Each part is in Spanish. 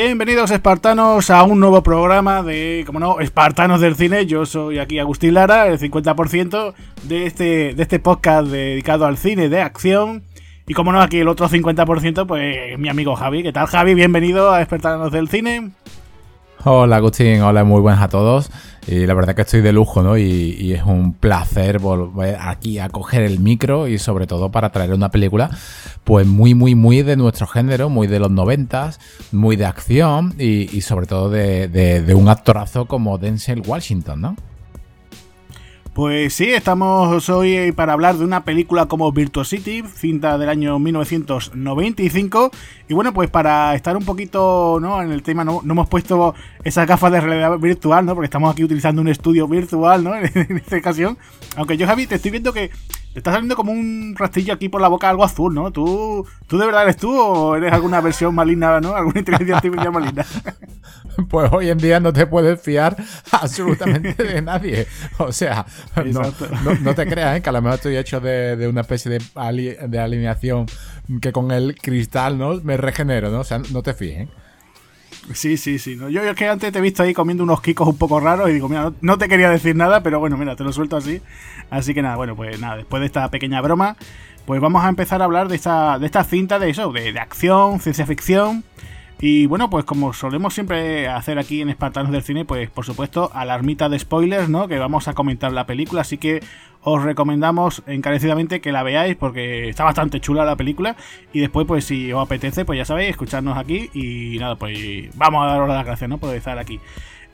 Bienvenidos espartanos a un nuevo programa de, como no, espartanos del cine. Yo soy aquí Agustín Lara, el 50% de este, de este podcast dedicado al cine de acción. Y como no, aquí el otro 50%, pues mi amigo Javi. ¿Qué tal Javi? Bienvenido a Espartanos del cine. Hola Agustín, hola, muy buenas a todos. Y la verdad que estoy de lujo, ¿no? Y, es un placer volver aquí a coger el micro y sobre todo para traer una película, pues muy, muy, muy de nuestro género, muy de los noventas, muy de acción y, sobre todo de, de un actorazo como Denzel Washington, ¿no? Pues sí, estamos hoy para hablar de una película como Virtuosity, cinta del año 1995. Y bueno, pues para estar un poquito ¿no? en el tema, no, no hemos puesto esas gafas de realidad virtual, ¿no? Porque estamos aquí utilizando un estudio virtual, ¿no? En esta ocasión. Aunque yo, Javi, te estoy viendo que te está saliendo como un rastrillo aquí por la boca, algo azul, ¿no? ¿Tú, ¿Tú de verdad eres tú o eres alguna versión maligna, ¿no? ¿Alguna inteligencia artificial maligna? Pues hoy en día no te puedes fiar absolutamente de nadie. O sea, no, te creas, ¿eh? que a lo mejor estoy hecho de, una especie de, de alineación que con el cristal, ¿no? Me regenero, ¿no? O sea, no te fijes. ¿eh? Sí, sí, sí. Yo, es que antes te he visto ahí comiendo unos kikos un poco raros y digo, mira, no, te quería decir nada, pero bueno, mira, te lo suelto así. Así que nada, bueno, pues nada, después de esta pequeña broma, pues vamos a empezar a hablar de esta, de esta cinta de eso, de, de acción, ciencia ficción. Y bueno, pues como solemos siempre hacer aquí en Espartanos del Cine, pues por supuesto, alarmita de spoilers, ¿no? Que vamos a comentar la película, así que os recomendamos encarecidamente que la veáis porque está bastante chula la película. Y después, pues si os apetece, pues ya sabéis, escucharnos aquí. Y nada, pues vamos a daros las gracias, ¿no? Por estar aquí.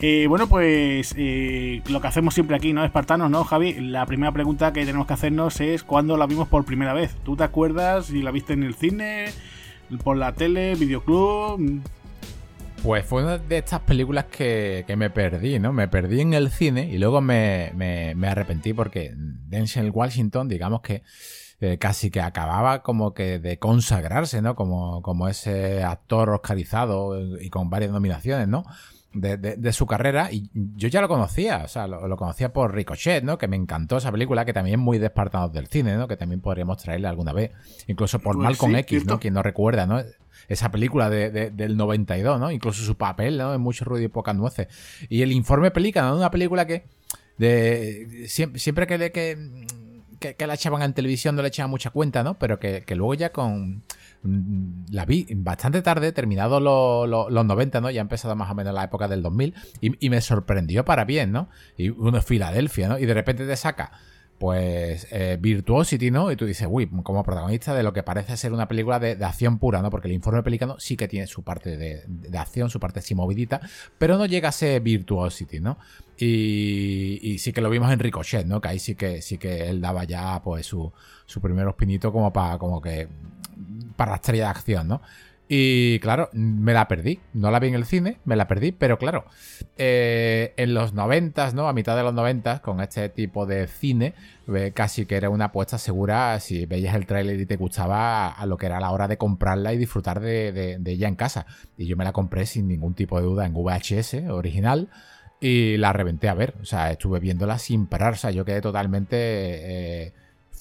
Eh, bueno, pues eh, lo que hacemos siempre aquí, ¿no? Espartanos, ¿no, Javi? La primera pregunta que tenemos que hacernos es ¿cuándo la vimos por primera vez? ¿Tú te acuerdas si la viste en el cine? Por la tele, videoclub. Pues fue una de estas películas que, me perdí, ¿no? Me perdí en el cine y luego me, arrepentí porque Denzel Washington, digamos que eh, casi que acababa como que de consagrarse, ¿no? Como, como ese actor oscarizado y con varias nominaciones, ¿no? De, su carrera y yo ya lo conocía, o sea, lo, conocía por Ricochet, ¿no? Que me encantó esa película, que también es muy despartado del cine, ¿no? Que también podríamos traerle alguna vez, incluso por pues Malcolm X, ¿no? Quien no recuerda, ¿no? Esa película de, del 92, ¿no? Incluso su papel, ¿no? En mucho ruido y pocas nueces. Y el informe Pelícano, ¿no? Una película que de siempre, siempre que, que, que, la echaban en televisión no le echaban mucha cuenta, ¿no? Pero que, que luego ya con la vi bastante tarde, terminado los 90, ¿no? Ya empezado más o menos la época del 2000 y, me sorprendió para bien, ¿no? Y uno es Filadelfia, ¿no? Y de repente te saca pues eh, Virtuosity, ¿no? Y tú dices, uy, como protagonista de lo que parece ser una película de, acción pura, ¿no? Porque el informe pelicano sí que tiene su parte de, acción, su parte así movidita, pero no llega a ser Virtuosity, ¿no? Y, sí que lo vimos en Ricochet, ¿no? Que ahí sí que, sí que él daba ya, pues, su, su primer espinito como para, como que para la estrella de acción, ¿no? Y claro, me la perdí. No la vi en el cine, me la perdí, pero claro, eh, en los noventas, ¿no? A mitad de los noventas, con este tipo de cine, casi que era una apuesta segura si veías el tráiler y te gustaba a lo que era la hora de comprarla y disfrutar de, ella en casa. Y yo me la compré sin ningún tipo de duda en VHS original y la reventé a ver. O sea, estuve viéndola sin parar. O sea, yo quedé totalmente... Eh,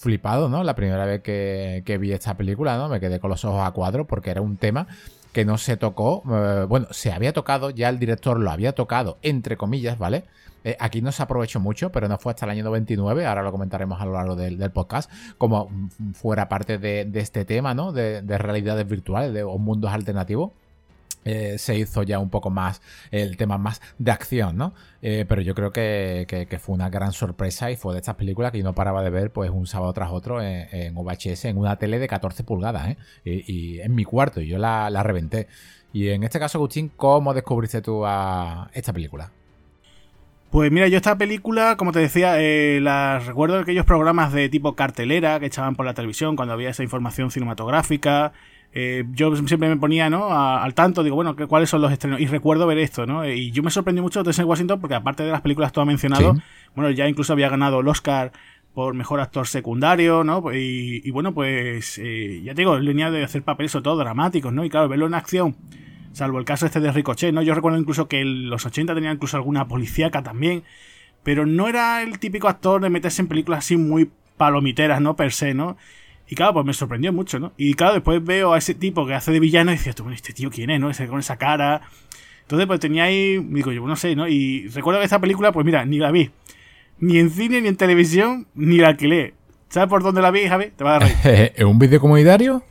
flipado, ¿no? La primera vez que, vi esta película, ¿no? Me quedé con los ojos a cuadro porque era un tema que no se tocó, eh, bueno, se había tocado, ya el director lo había tocado, entre comillas, ¿vale? Eh, aquí no se aprovechó mucho, pero no fue hasta el año 99, ahora lo comentaremos a lo largo del, podcast, como fuera parte de, este tema, ¿no? De, de realidades virtuales, de mundos alternativos. Eh, se hizo ya un poco más el tema más de acción, ¿no? Eh, pero yo creo que, fue una gran sorpresa y fue de estas películas que yo no paraba de ver pues un sábado tras otro en, VHS, en una tele de 14 pulgadas, ¿eh? Y, en mi cuarto, y yo la, reventé. Y en este caso, Agustín, ¿cómo descubriste tú esta película? Pues mira, yo esta película, como te decía, eh, recuerdo de aquellos programas de tipo cartelera que echaban por la televisión cuando había esa información cinematográfica, eh, yo siempre me ponía ¿no? al tanto, digo, bueno, ¿cuáles son los estrenos? Y recuerdo ver esto, ¿no? Y yo me sorprendí mucho de Denzel Washington porque aparte de las películas que tú has mencionado, bueno, ya incluso había ganado el Oscar por mejor actor secundario, ¿no? Y, bueno, pues eh, ya te digo, línea de hacer papeles sobre todo dramáticos, ¿no? Y claro, verlo en acción, salvo el caso este de Ricochet, ¿no? Yo recuerdo incluso que en los 80 tenía incluso alguna policíaca también, pero no era el típico actor de meterse en películas así muy palomiteras, ¿no? Per se, ¿no? Y claro, pues me sorprendió mucho, ¿no? Y claro, después veo a ese tipo que hace de villano y decía, tú, bueno, este tío quién es, ¿no? Ese, con esa cara. Entonces, pues tenía ahí, digo yo, no sé, ¿no? Y recuerdo que esta película, pues mira, ni la vi. Ni en cine, ni en televisión, ni la alquilé. ¿Sabes por dónde la vi, Javi? Te vas a reír. ¿En un vídeo comunitario?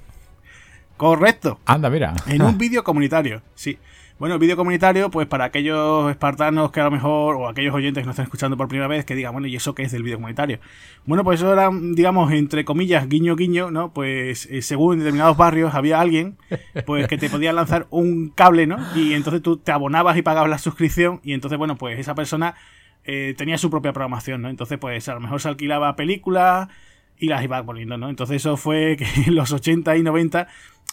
Correcto. Anda, mira. En un vídeo comunitario, sí. Bueno, el vídeo comunitario, pues para aquellos espartanos que a lo mejor, o aquellos oyentes que nos están escuchando por primera vez, que digan, bueno, ¿y eso qué es del vídeo comunitario? Bueno, pues eso era, digamos, entre comillas, guiño, guiño, ¿no? Pues eh, según determinados barrios había alguien, pues que te podía lanzar un cable, ¿no? Y entonces tú te abonabas y pagabas la suscripción, y entonces, bueno, pues esa persona eh, tenía su propia programación, ¿no? Entonces, pues a lo mejor se alquilaba películas y las iba poniendo, ¿no? Entonces eso fue que en los 80 y 90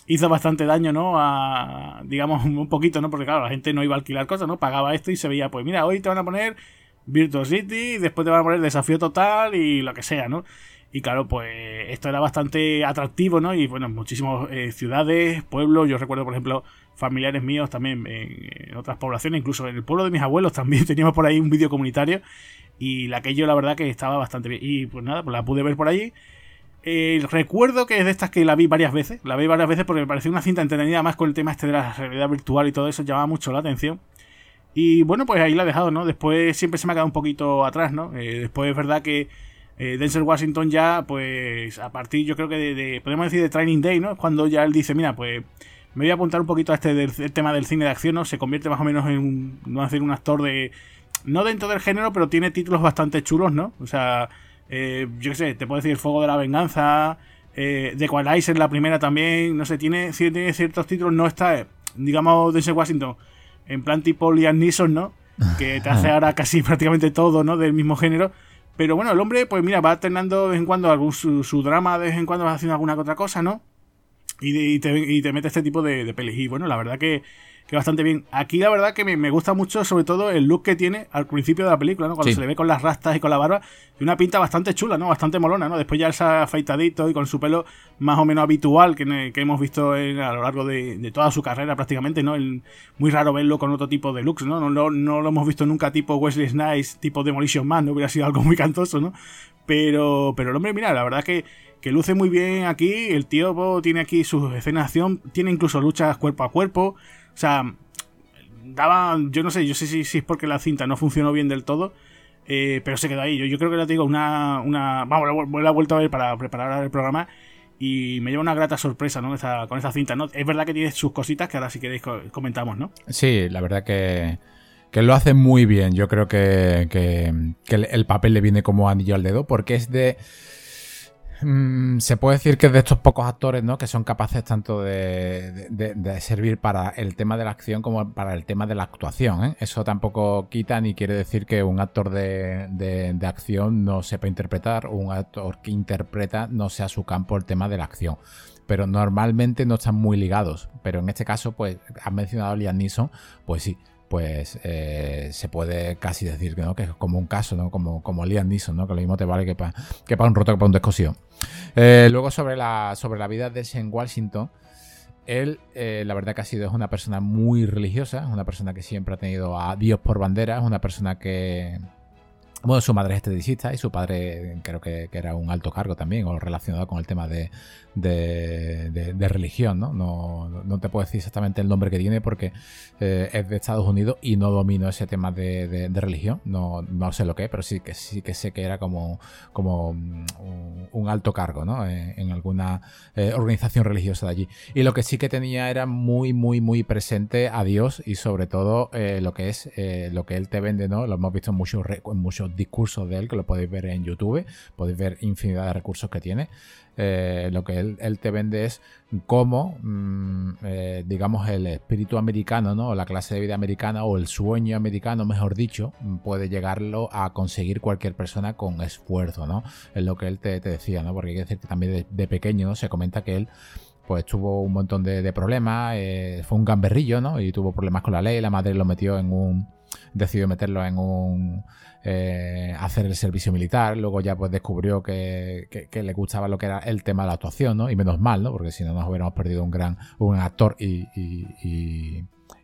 hizo bastante daño, ¿no? A, digamos, un poquito, ¿no? Porque claro, la gente no iba a alquilar cosas, ¿no? Pagaba esto y se veía, pues mira, hoy te van a poner Virtual City, después te van a poner Desafío Total y lo que sea, ¿no? Y claro, pues esto era bastante atractivo, ¿no? Y bueno, muchísimas eh, ciudades, pueblos, yo recuerdo, por ejemplo, familiares míos también en, otras poblaciones, incluso en el pueblo de mis abuelos también teníamos por ahí un vídeo comunitario y la que yo la verdad que estaba bastante bien. Y pues nada, pues la pude ver por allí eh, recuerdo que es de estas que la vi varias veces. La vi varias veces porque me pareció una cinta entretenida más con el tema este de la realidad virtual y todo eso. Llamaba mucho la atención. Y bueno, pues ahí la he dejado, ¿no? Después siempre se me ha quedado un poquito atrás, ¿no? Eh, después es verdad que eh, Denzel Washington ya, pues a partir yo creo que de, podemos decir de Training Day, ¿no? Cuando ya él dice, mira, pues me voy a apuntar un poquito a este del, tema del cine de acción, ¿no? Se convierte más o menos en un, no decir un actor de... No dentro del género, pero tiene títulos bastante chulos, ¿no? O sea, eh, yo qué sé, te puedo decir Fuego de la Venganza, eh, The Equalizer, la primera también, no sé, tiene, tiene ciertos títulos, no está, digamos, de ese Washington, en plan tipo Liam Neeson, ¿no? Que te hace ahora casi prácticamente todo, ¿no? Del mismo género. Pero bueno, el hombre, pues mira, va alternando de vez en cuando algún, su, drama, de vez en cuando va haciendo alguna otra cosa, ¿no? Y, te, y te, mete este tipo de, de pelis. Y bueno, la verdad que que bastante bien. Aquí la verdad que me, gusta mucho, sobre todo el look que tiene al principio de la película, ¿no? Cuando se le ve con las rastas y con la barba, y una pinta bastante chula, ¿no? Bastante molona, ¿no? Después ya se ha afeitadito y con su pelo más o menos habitual que, que hemos visto a lo largo de, toda su carrera prácticamente, ¿no? El, muy raro verlo con otro tipo de looks, ¿no? No, no, lo hemos visto nunca tipo Wesley Snipes, tipo Demolition Man, no hubiera sido algo muy cantoso, ¿no? Pero, pero el hombre, mira, la verdad que que luce muy bien aquí. El tío tiene aquí sus escenas de acción, tiene incluso luchas cuerpo a cuerpo. O sea, daba, yo no sé, yo sé si, es porque la cinta no funcionó bien del todo, eh, pero se quedó ahí. Yo, yo creo que le digo una, una, vamos, la he a ver para preparar el programa y me lleva una grata sorpresa, ¿no? con esa cinta, ¿no? Es verdad que tiene sus cositas que ahora si queréis comentamos, ¿no? Sí, la verdad que, que lo hace muy bien. Yo creo que, que el papel le viene como anillo al dedo porque es de Mm, se puede decir que de estos pocos actores, ¿no? Que son capaces tanto de, servir para el tema de la acción como para el tema de la actuación. ¿eh? Eso tampoco quita ni quiere decir que un actor de, acción no sepa interpretar o un actor que interpreta no sea su campo el tema de la acción. Pero normalmente no están muy ligados. Pero en este caso, pues, has mencionado a Liam Neeson, pues sí, pues eh, se puede casi decir ¿no? que es como un caso, ¿no? como, como Liam Neeson, ¿no? que lo mismo te vale que para que un roto que para un descosido. Eh, luego sobre la, sobre la vida de Shane Washington, él eh, la verdad que ha sido es una persona muy religiosa, es una persona que siempre ha tenido a Dios por bandera, es una persona que, bueno, su madre es esteticista y su padre creo que, era un alto cargo también, o relacionado con el tema de, de, religión, ¿no? ¿no? ¿no? te puedo decir exactamente el nombre que tiene porque eh, es de Estados Unidos y no domino ese tema de, religión, no, no, sé lo que es, pero sí que sí que sé que era como, como un, alto cargo, ¿no? En, alguna eh, organización religiosa de allí. Y lo que sí que tenía era muy, muy, muy presente a Dios y sobre todo eh, lo que es lo que él te vende, ¿no? Lo hemos visto muchos, en muchos discursos de él, que lo podéis ver en YouTube, podéis ver infinidad de recursos que tiene. Eh, lo que él, te vende es cómo, mm, eh, digamos, el espíritu americano, ¿no? la clase de vida americana, o el sueño americano, mejor dicho, puede llegarlo a conseguir cualquier persona con esfuerzo, ¿no? Es lo que él te, decía, ¿no? Porque hay que decir que también de, pequeño se comenta que él pues tuvo un montón de, problemas, eh, fue un gamberrillo, ¿no? Y tuvo problemas con la ley, la madre lo metió en un, decidió meterlo en un eh, hacer el servicio militar, luego ya pues descubrió que, le gustaba lo que era el tema de la actuación, ¿no? Y menos mal, ¿no? Porque si no nos hubiéramos perdido un gran un actor y,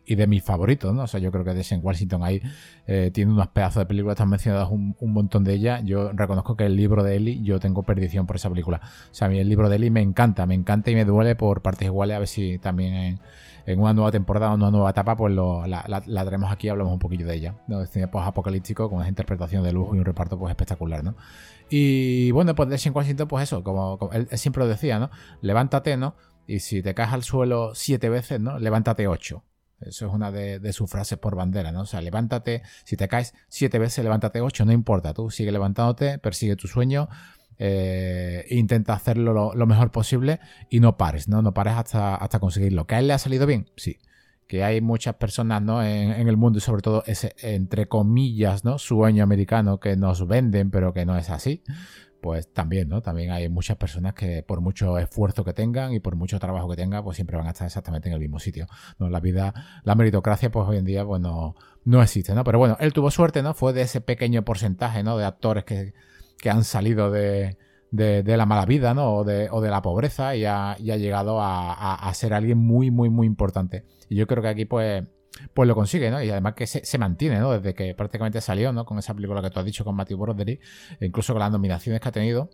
y de mis favoritos, ¿no? O sea, yo creo que Deshaun Washington ahí eh, tiene unos pedazos de películas, están mencionadas un, montón de ellas. Yo reconozco que el libro de Eli, yo tengo perdición por esa película. O sea, a mí el libro de Eli me encanta, me encanta y me duele por partes iguales, a ver si también en, una nueva temporada o una nueva etapa, pues lo, la, la, traemos aquí y hablamos un poquillo de ella. ¿no? Es cine post-apocalíptico con una interpretación de lujo y un reparto pues espectacular, ¿no? Y bueno, pues Deshaun Washington, pues eso, como, él, siempre lo decía, ¿no? Levántate, ¿no? Y si te caes al suelo siete veces, ¿no? Levántate ocho. Eso es una de, sus frases por bandera, ¿no? O sea, levántate, si te caes siete veces, levántate ocho, no importa, tú sigue levantándote, persigue tu sueño, eh, intenta hacerlo lo, mejor posible y no pares, ¿no? No pares hasta, hasta conseguirlo. ¿Que a él le ha salido bien? Sí. Que hay muchas personas, ¿no? En, el mundo y sobre todo ese, entre comillas, ¿no? Sueño americano que nos venden, pero que no es así pues también, ¿no? También hay muchas personas que por mucho esfuerzo que tengan y por mucho trabajo que tengan, pues siempre van a estar exactamente en el mismo sitio. ¿no? La vida, la meritocracia, pues hoy en día, pues no, existe, ¿no? Pero bueno, él tuvo suerte, ¿no? Fue de ese pequeño porcentaje, ¿no? De actores que, han salido de, de, la mala vida, ¿no? O de, o de la pobreza y ha, llegado a, a, ser alguien muy, muy, muy importante. Y yo creo que aquí, pues, pues lo consigue, ¿no? Y además que se, mantiene, ¿no? Desde que prácticamente salió, ¿no? Con esa película que tú has dicho con Matthew Broderick, incluso con las nominaciones que ha tenido,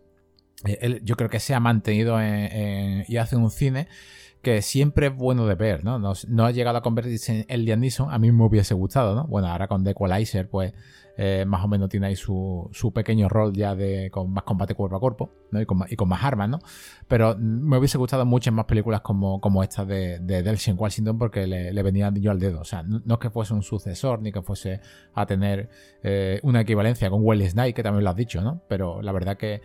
eh, yo creo que se ha mantenido y hace un cine que siempre es bueno de ver, ¿no? No, ha llegado a convertirse en el Liam a mí me hubiese gustado, ¿no? Bueno, ahora con The Equalizer, pues eh, más o menos tiene ahí su, pequeño rol ya de con más combate cuerpo a cuerpo, ¿no? Y con, más armas, ¿no? Pero me hubiese gustado muchas más películas como, como esta de, de Delsin Washington porque le, le venía yo al dedo. O sea, no, es que fuese un sucesor ni que fuese a tener eh, una equivalencia con Welly Snide, que también lo has dicho, ¿no? Pero la verdad que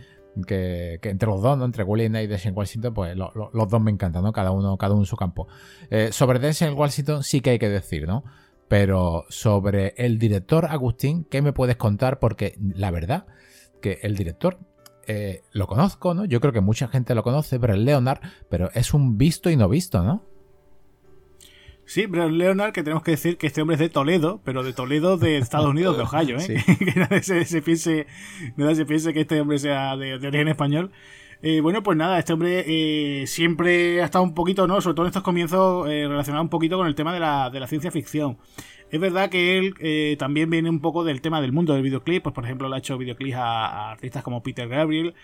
que, entre los dos, ¿no? entre Willie y Denzel Washington, pues los dos me encantan, ¿no? Cada uno, cada uno en su campo. Eh, sobre Denzel Washington sí que hay que decir, ¿no? Pero sobre el director Agustín, ¿qué me puedes contar? Porque la verdad que el director eh, lo conozco, ¿no? Yo creo que mucha gente lo conoce, pero el Leonard, pero es un visto y no visto, ¿no? Sí, pero Leonard, que tenemos que decir que este hombre es de Toledo, pero de Toledo de Estados Unidos, de Ohio, ¿eh? que nadie se, piense, se piense que este hombre sea de, origen español. Eh, bueno, pues nada, este hombre eh, siempre ha estado un poquito, ¿no? Sobre todo en estos comienzos, eh, relacionado un poquito con el tema de la, de la ciencia ficción. Es verdad que él también viene un poco del tema del mundo del videoclip, pues por ejemplo le ha hecho videoclips a, artistas como Peter Gabriel,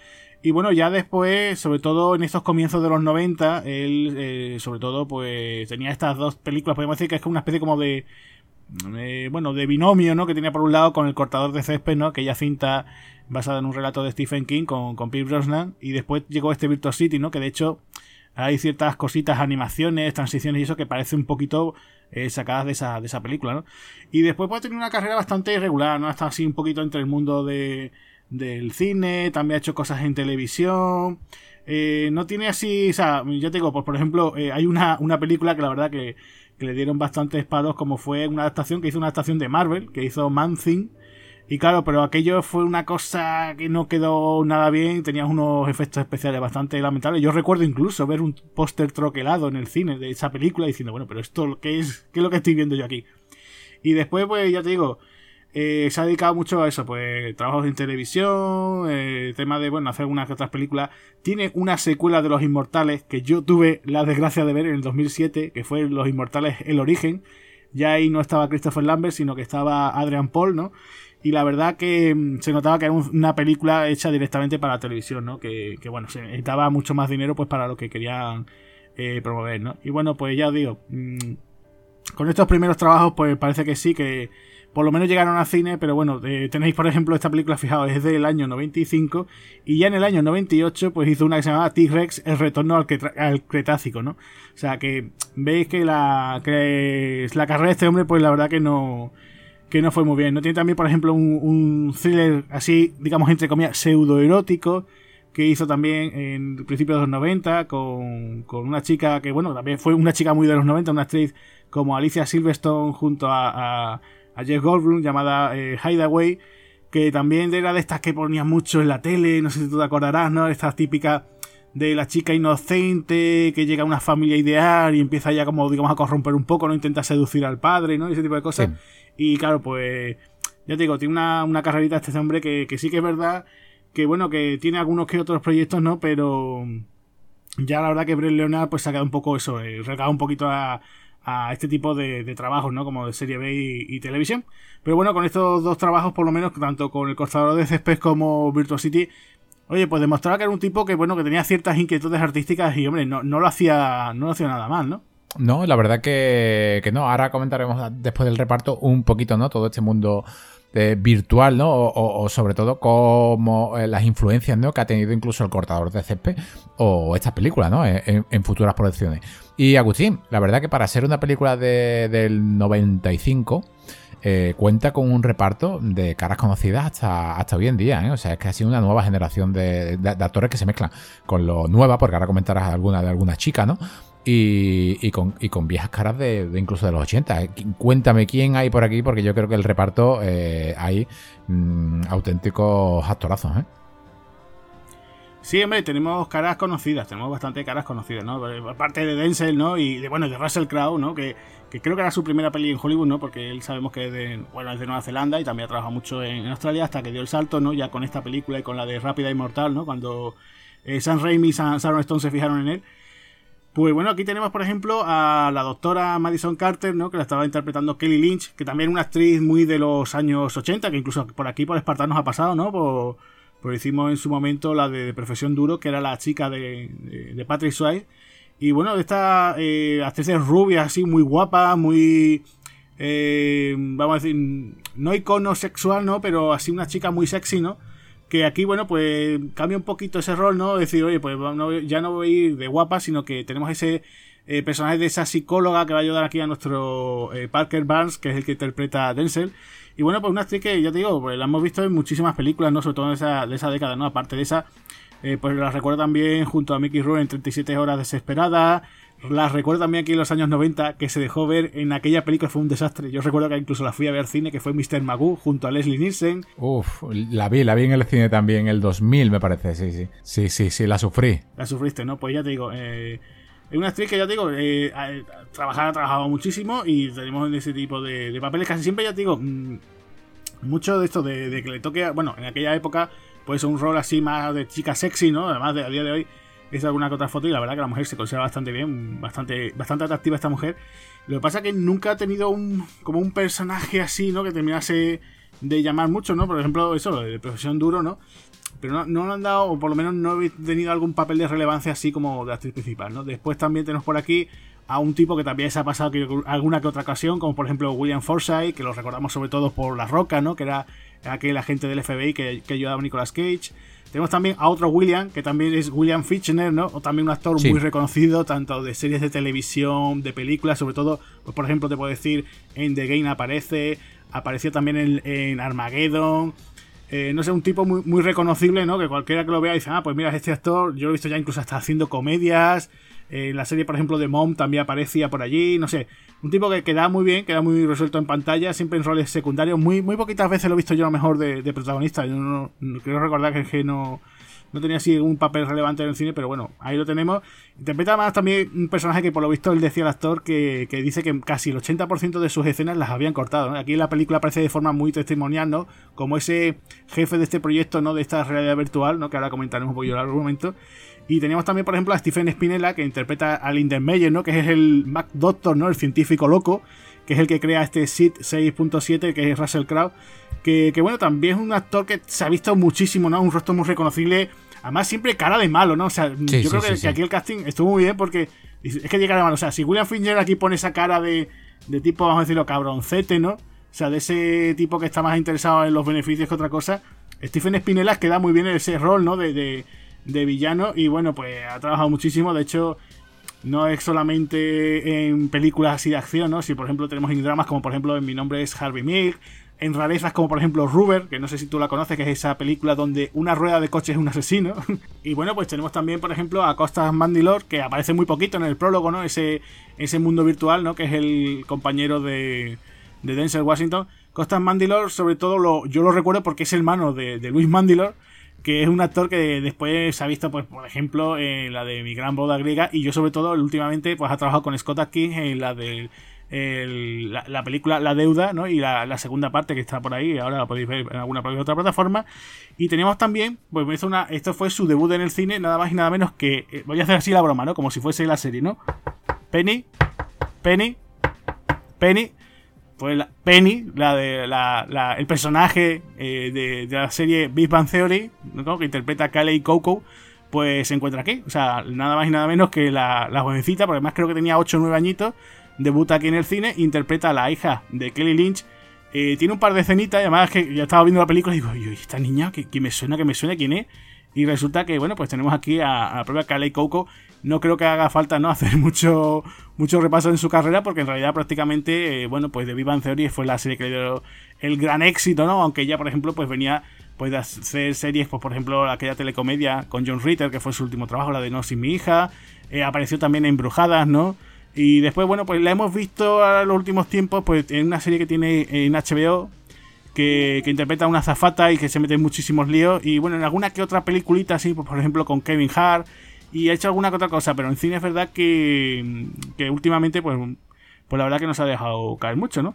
y bueno, ya después, sobre todo en estos comienzos de los 90, él, eh, sobre todo, pues tenía estas dos películas, podemos decir que es una especie como de, eh, bueno, de binomio, ¿no? Que tenía por un lado con El cortador de césped, ¿no? Aquella cinta basada en un relato de Stephen King con, con Pete Brosnan. Y después llegó este Virtual City, ¿no? Que de hecho hay ciertas cositas, animaciones, transiciones y eso que parece un poquito eh, sacadas de esa, de esa película, ¿no? Y después puede tener una carrera bastante irregular, ¿no? Está así un poquito entre el mundo de del cine, también ha hecho cosas en televisión. Eh, no tiene así, o sea, yo te digo, pues, por ejemplo, eh, hay una, una, película que la verdad que, le dieron bastantes palos, como fue una adaptación que hizo una adaptación de Marvel, que hizo Man Thing. Y claro, pero aquello fue una cosa que no quedó nada bien, tenía unos efectos especiales bastante lamentables. Yo recuerdo incluso ver un póster troquelado en el cine de esa película diciendo, bueno, pero esto, ¿qué es, qué es lo que estoy viendo yo aquí? Y después, pues ya te digo, eh, se ha dedicado mucho a eso, pues trabajos en televisión, eh, tema de, bueno, hacer algunas otras películas. Tiene una secuela de Los Inmortales que yo tuve la desgracia de ver en el 2007, que fue Los Inmortales El Origen. Ya ahí no estaba Christopher Lambert, sino que estaba Adrian Paul, ¿no? Y la verdad que mm, se notaba que era una película hecha directamente para la televisión, ¿no? Que, bueno, se necesitaba mucho más dinero pues para lo que querían eh, promover, ¿no? Y bueno, pues ya os digo, mm, con estos primeros trabajos pues parece que sí, que por lo menos llegaron al cine, pero bueno, eh, tenéis por ejemplo esta película, fijaos, es del año 95 y ya en el año 98 pues hizo una que se llamaba T-Rex, el retorno al, Cretácico, ¿no? O sea que veis que la, la carrera de este hombre pues la verdad que no que no fue muy bien. No tiene también por ejemplo un, thriller así, digamos entre comillas, pseudoerótico que hizo también en principios de los 90 con, con una chica que bueno, también fue una chica muy de los 90, una actriz como Alicia Silverstone junto a Jeff Goldblum llamada eh, Hideaway, que también era de estas que ponían mucho en la tele, no sé si tú te acordarás, ¿no? Estas típicas de la chica inocente que llega a una familia ideal y empieza ya como digamos a corromper un poco, no intenta seducir al padre, ¿no? ese tipo de cosas. Y claro, pues ya te digo, tiene una, una carrerita este hombre que, que sí que es verdad que bueno, que tiene algunos que otros proyectos, ¿no? Pero ya la verdad que Brett Leonard pues se ha quedado un poco eso, eh, un poquito a, a este tipo de, trabajos, ¿no? Como de serie B y, televisión. Pero bueno, con estos dos trabajos, por lo menos, tanto con el cortador de césped como Virtuosity, oye, pues demostraba que era un tipo que, bueno, que tenía ciertas inquietudes artísticas y, hombre, no, no lo hacía, no lo hacía nada mal, ¿no? No, la verdad que, que no. Ahora comentaremos después del reparto un poquito, ¿no? Todo este mundo eh, virtual, ¿no? O, sobre todo como eh, las influencias, ¿no? Que ha tenido incluso el cortador de césped o estas películas, ¿no? En, futuras producciones. Y Agustín, la verdad que para ser una película del 95... Eh, cuenta con un reparto de caras conocidas hasta, hasta hoy en día. O sea, es que ha sido una nueva generación de, actores que se mezclan con lo nueva, porque ahora comentarás alguna de alguna chica, ¿no? Y, con, viejas caras de, incluso de los 80. Cuéntame quién hay por aquí, porque yo creo que el reparto eh, hay mm, auténticos actorazos. ¿eh? Sí, hombre, tenemos caras conocidas, tenemos bastante caras conocidas, ¿no? Aparte de Denzel, ¿no? Y de, bueno, de Russell Crowe, ¿no? Que, creo que era su primera peli en Hollywood, ¿no? Porque él sabemos que es de, bueno, es de Nueva Zelanda y también ha trabajado mucho en, Australia hasta que dio el salto, ¿no? Ya con esta película y con la de Rápida y Mortal, ¿no? Cuando eh, Sam Raimi y Sharon Stone se fijaron en él. Pues bueno, aquí tenemos, por ejemplo, a la doctora Madison Carter, ¿no? Que la estaba interpretando Kelly Lynch, que también es una actriz muy de los años 80, que incluso por aquí, por Espartanos, ha pasado, ¿no? Por, por hicimos en su momento la de, Profesión Duro, que era la chica de, de, Patrick Swayze. Y bueno, esta eh, actriz rubia, así, muy guapa, muy... Eh, vamos a decir, no icono sexual, ¿no? Pero así una chica muy sexy, ¿no? que aquí, bueno, pues cambia un poquito ese rol, ¿no? Decir, oye, pues ya no voy a ir de guapa, sino que tenemos ese eh, personaje de esa psicóloga que va a ayudar aquí a nuestro eh, Parker Barnes, que es el que interpreta a Denzel. Y bueno, pues una actriz que, ya te digo, pues la hemos visto en muchísimas películas, ¿no? Sobre todo en esa, de esa década, ¿no? Aparte de esa, eh, pues la recuerdo también junto a Mickey Rourke en 37 horas desesperada, las recuerdo también aquí en los años 90 que se dejó ver en aquella película, fue un desastre. Yo recuerdo que incluso la fui a ver cine, que fue Mr. Magoo junto a Leslie Nielsen. Uf, la vi, la vi en el cine también, en el 2000 me parece, sí, sí. Sí, sí, sí, la sufrí. La sufriste, ¿no? Pues ya te digo, eh, es una actriz que ya te digo, eh, trabajar ha trabajado muchísimo y tenemos en ese tipo de, papeles casi siempre, ya te digo, mm, mucho de esto de, que le toque, bueno, en aquella época, pues un rol así más de chica sexy, ¿no? Además, de, a día de hoy es alguna que otra foto y la verdad que la mujer se conserva bastante bien, bastante, bastante atractiva esta mujer. Lo que pasa es que nunca ha tenido un, como un personaje así, ¿no? Que terminase de llamar mucho, ¿no? Por ejemplo, eso, de profesión duro, ¿no? Pero no, no lo han dado, o por lo menos no he tenido algún papel de relevancia así como de actriz principal, ¿no? Después también tenemos por aquí a un tipo que también se ha pasado alguna que otra ocasión, como por ejemplo William Forsythe, que lo recordamos sobre todo por La Roca, ¿no? Que era aquel agente del FBI que, que ayudaba a Nicolas Cage. Tenemos también a otro William, que también es William Fitchner, ¿no? O también un actor muy reconocido, tanto de series de televisión, de películas, sobre todo, pues por ejemplo, te puedo decir, en The Game aparece, apareció también en, Armageddon. Eh, no sé, un tipo muy, muy reconocible, ¿no? Que cualquiera que lo vea dice, ah, pues mira, este actor, yo lo he visto ya incluso hasta haciendo comedias. En eh, la serie, por ejemplo, de Mom también aparecía por allí, no sé. Un tipo que queda muy bien, queda muy resuelto en pantalla, siempre en roles secundarios. Muy, muy poquitas veces lo he visto yo a lo mejor de, protagonista. Yo no, quiero recordar que, no, no tenía así un papel relevante en el cine, pero bueno, ahí lo tenemos. Interpreta más también un personaje que por lo visto él decía al actor que, dice que casi el 80% de sus escenas las habían cortado. Aquí en la película aparece de forma muy testimonial, ¿no? Como ese jefe de este proyecto, ¿no? De esta realidad virtual, ¿no? Que ahora comentaremos un poquito al momento. Y teníamos también, por ejemplo, a Stephen Spinella, que interpreta a Linden Meyer, ¿no? Que es el Mac Doctor, ¿no? El científico loco, que es el que crea este SID 6.7, que es Russell Crowe. Que, bueno, también es un actor que se ha visto muchísimo, ¿no? Un rostro muy reconocible. Además, siempre cara de malo, ¿no? O sea, yo creo que, aquí el casting estuvo muy bien porque es que cara de malo. O sea, si William Finger aquí pone esa cara de, de tipo, vamos a decirlo, cabroncete, ¿no? O sea, de ese tipo que está más interesado en los beneficios que otra cosa. Stephen Spinella queda muy bien en ese rol, ¿no? de de villano y bueno, pues ha trabajado muchísimo, de hecho no es solamente en películas así de acción, ¿no? Si por ejemplo tenemos en dramas como por ejemplo en Mi nombre es Harvey Milk, en rarezas como por ejemplo Ruber, que no sé si tú la conoces, que es esa película donde una rueda de coche es un asesino. y bueno, pues tenemos también por ejemplo a Costas Mandilor, que aparece muy poquito en el prólogo, ¿no? Ese, ese mundo virtual, ¿no? Que es el compañero de, de Denzel Washington. Costas Mandilor, sobre todo lo, yo lo recuerdo porque es hermano de, de Luis Mandilor que es un actor que después se ha visto, pues, por ejemplo, en la de Mi Gran Boda Griega, y yo sobre todo últimamente pues ha trabajado con Scott Atkins en la de la, película La Deuda, ¿no? Y la, segunda parte que está por ahí, ahora la podéis ver en alguna otra plataforma. Y tenemos también, pues una, esto fue su debut en el cine, nada más y nada menos que, eh, voy a hacer así la broma, ¿no? Como si fuese la serie, ¿no? Penny, Penny, Penny, pues la, Penny, la de la, el personaje eh, de, la serie Big Bang Theory, que interpreta y Coco, pues se encuentra aquí. O sea, nada más y nada menos que la, la jovencita, porque además creo que tenía 8 o 9 añitos, debuta aquí en el cine, interpreta a la hija de Kelly Lynch. Eh, tiene un par de escenitas, además que ya estaba viendo la película y digo, esta niña que, me suena, que me suena, ¿quién es? Y resulta que, bueno, pues tenemos aquí a, a la propia Kelly Coco. No creo que haga falta no hacer mucho, repaso en su carrera, porque en realidad prácticamente, eh, bueno, pues The Bang Theory fue la serie que le dio el gran éxito, ¿no? Aunque ella, por ejemplo, pues venía puede hacer series, pues por ejemplo aquella telecomedia con John Ritter, que fue su último trabajo, la de No sin mi hija, eh, apareció también en Brujadas, ¿no? Y después, bueno, pues la hemos visto a los últimos tiempos, pues en una serie que tiene en HBO, que, interpreta a una zafata y que se mete en muchísimos líos, y bueno, en alguna que otra peliculita así, pues por ejemplo con Kevin Hart, y ha hecho alguna que otra cosa, pero en cine es verdad que, que últimamente, pues, pues la verdad que nos ha dejado caer mucho, ¿no?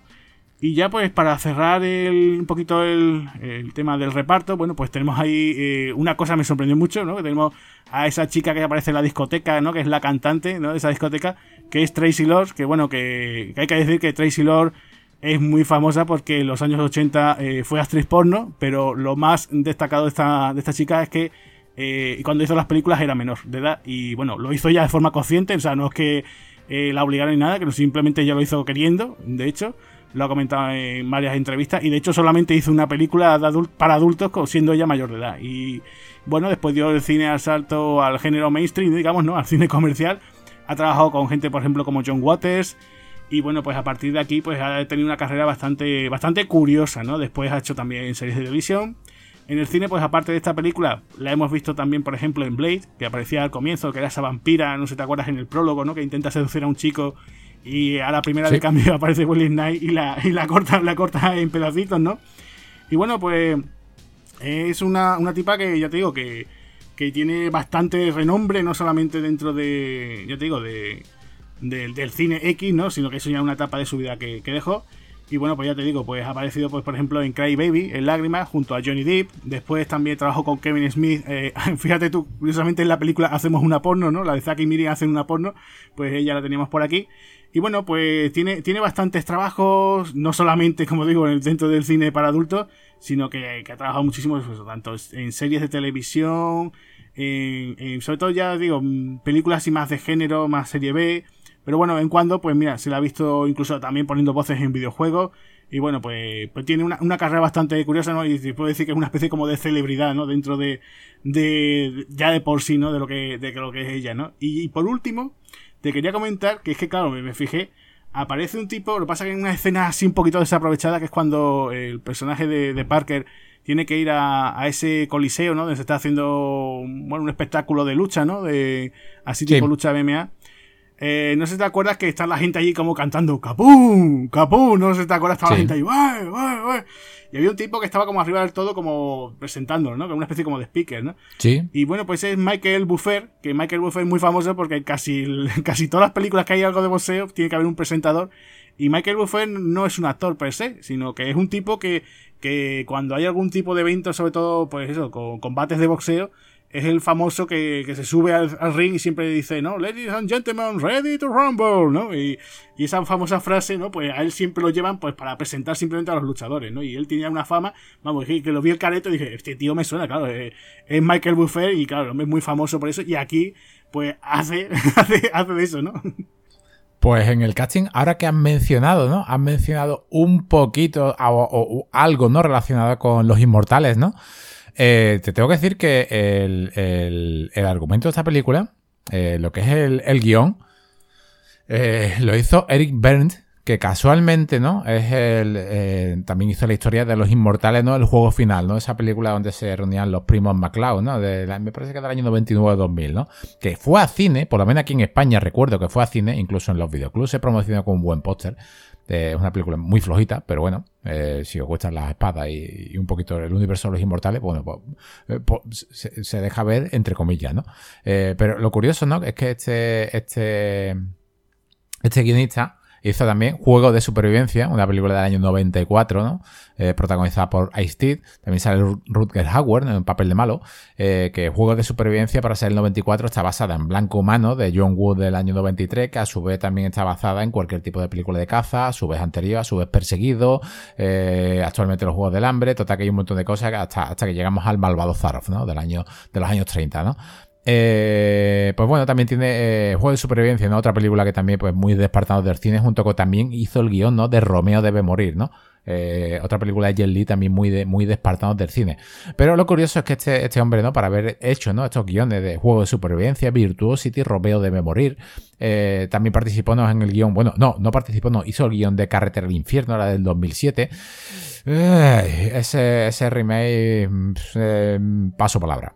Y ya pues para cerrar un poquito el, tema del reparto, bueno, pues tenemos ahí eh, una cosa me sorprendió mucho, ¿no? Que tenemos a esa chica que aparece en la discoteca, ¿no? Que es la cantante, ¿no? De esa discoteca, que es Tracy Lord, que bueno, que, hay que decir que Tracy Lord es muy famosa porque en los años 80 eh, fue actriz porno, pero lo más destacado de esta, de esta chica es que eh, cuando hizo las películas era menor de edad y bueno, lo hizo ya de forma consciente, o sea, no es que la obligaron ni nada, que simplemente ella lo hizo queriendo, de hecho lo ha comentado en varias entrevistas y de hecho solamente hizo una película para adultos siendo ella mayor de edad. Y bueno después dio el cine al salto al género mainstream digamos no al cine comercial. Ha trabajado con gente por ejemplo como John Waters y bueno pues a partir de aquí pues ha tenido una carrera bastante bastante curiosa no después ha hecho también series de televisión. En el cine, pues aparte de esta película, la hemos visto también, por ejemplo, en Blade, que aparecía al comienzo, que era esa vampira, no sé te acuerdas, en el prólogo, ¿no? Que intenta seducir a un chico y a la primera de cambio aparece Willie Knight y la, y la corta, la corta en pedacitos, ¿no? Y bueno, pues es una, una tipa que ya te digo que, que tiene bastante renombre, no solamente dentro de, ya te digo, de, del cine X, ¿no? Sino que es ya una etapa de su vida que, que dejó. Y bueno, pues ya te digo, pues ha aparecido, pues por ejemplo, en Cry Baby, en Lágrimas, junto a Johnny Depp. Después también trabajó con Kevin Smith. Eh, fíjate tú, curiosamente en la película hacemos una porno, ¿no? La de Zack y Miri hacen una porno. Pues ella la teníamos por aquí. Y bueno, pues tiene, tiene bastantes trabajos, no solamente, como digo, dentro del cine para adultos, sino que, ha trabajado muchísimo, pues, tanto en series de televisión, en, sobre todo ya digo, películas y más de género, más serie B. Pero bueno, en cuando, pues mira, se la ha visto incluso también poniendo voces en videojuegos. Y bueno, pues, pues tiene una, una, carrera bastante curiosa, ¿no? Y puedo decir que es una especie como de celebridad, ¿no? Dentro de, de ya de por sí, ¿no? De lo que, de lo que es ella, ¿no? Y, por último, te quería comentar que es que, claro, me, fijé, aparece un tipo, lo que pasa que en una escena así un poquito desaprovechada, que es cuando el personaje de, de Parker tiene que ir a, a, ese coliseo, ¿no? Donde se está haciendo, bueno, un espectáculo de lucha, ¿no? De, así tipo lucha MMA. Eh, no sé si te acuerdas que está la gente allí como cantando ¡Capum! ¡Capum! No sé si te acuerdas, estaba la gente ahí Y había un tipo que estaba como arriba del todo como presentándolo, ¿no? Como una especie como de speaker, ¿no? Sí. Y bueno, pues es Michael Buffer, que Michael Buffer es muy famoso porque casi, casi todas las películas que hay algo de boxeo tiene que haber un presentador. Y Michael Buffer no es un actor per se, sino que es un tipo que, que cuando hay algún tipo de evento, sobre todo, pues eso, con combates de boxeo, es el famoso que, que se sube al, ring y siempre dice, ¿no? Ladies and gentlemen, ready to rumble, ¿no? Y, y, esa famosa frase, ¿no? Pues a él siempre lo llevan pues para presentar simplemente a los luchadores, ¿no? Y él tenía una fama, vamos, que, lo vi el careto y dije, este tío me suena, claro, es, Michael Buffer y claro, es muy famoso por eso y aquí pues hace, hace, hace eso, ¿no? Pues en el casting, ahora que han mencionado, ¿no? Han mencionado un poquito o algo, ¿no? Relacionado con los inmortales, ¿no? Eh, te tengo que decir que el, argumento de esta película, eh, lo que es el, guion, eh, lo hizo Eric Berndt, que casualmente, ¿no? Es el. también hizo la historia de los inmortales, ¿no? El juego final, ¿no? Esa película donde se reunían los primos MacLeod, ¿no? me parece que del año 99-2000, ¿no? Que fue a cine, por lo menos aquí en España recuerdo que fue a cine, incluso en los videoclubs se promocionó con un buen póster. Es una película muy flojita, pero bueno, eh, si os gustan las espadas y, un poquito el universo de los inmortales, bueno, pues, eh, pues se, deja ver entre comillas, ¿no? Eh, pero lo curioso, ¿no? Es que este, este, este guionista Hizo también Juego de Supervivencia, una película del año 94, ¿no? Eh, protagonizada por Ice-T. También sale Rutger Hauer en el papel de malo. Eh, que Juego de Supervivencia, para ser el 94, está basada en Blanco Humano de John Wood del año 93, que a su vez también está basada en cualquier tipo de película de caza, a su vez anterior, a su vez perseguido. Eh, actualmente los Juegos del Hambre. Total, que hay un montón de cosas hasta, hasta que llegamos al malvado Zaroff, ¿no? Del año, de los años 30, ¿no? Eh, pues bueno, también tiene eh, Juego de Supervivencia, ¿no? Otra película que también, pues muy despertado del cine, junto con también hizo el guion, ¿no? De Romeo debe morir, ¿no? Eh, otra película de Jet Li también muy de, muy del cine. Pero lo curioso es que este, este hombre, ¿no? Para haber hecho, ¿no? Estos guiones de Juego de Supervivencia, Virtuosity, Romeo debe morir, también participó ¿no? en el guion, bueno, no, no participó, no, hizo el guion de Carretera del Infierno, la del 2007. ese, ese remake, mm, paso palabra.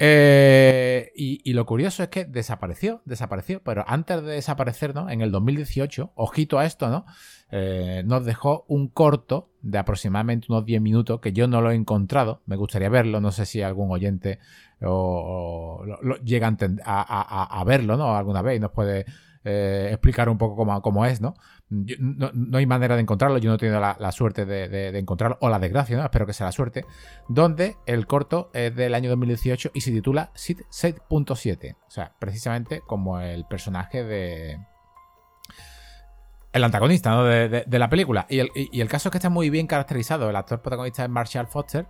Eh, y, lo curioso es que desapareció, desapareció, pero antes de desaparecer, ¿no? En el 2018, ojito a esto, ¿no? Eh, nos dejó un corto de aproximadamente unos 10 minutos que yo no lo he encontrado, me gustaría verlo, no sé si algún oyente o, llega a, verlo, ¿no? Alguna vez y nos puede eh, explicar un poco cómo, cómo es, ¿no? no, hay manera de encontrarlo, yo no he tenido la, suerte de, encontrarlo, o la desgracia, ¿no? espero que sea la suerte, donde el corto es del año 2018 y se titula Sid 6.7, o sea, precisamente como el personaje de... El antagonista ¿no? de, la película. Y el, y el caso es que está muy bien caracterizado. El actor protagonista es Marshall Foster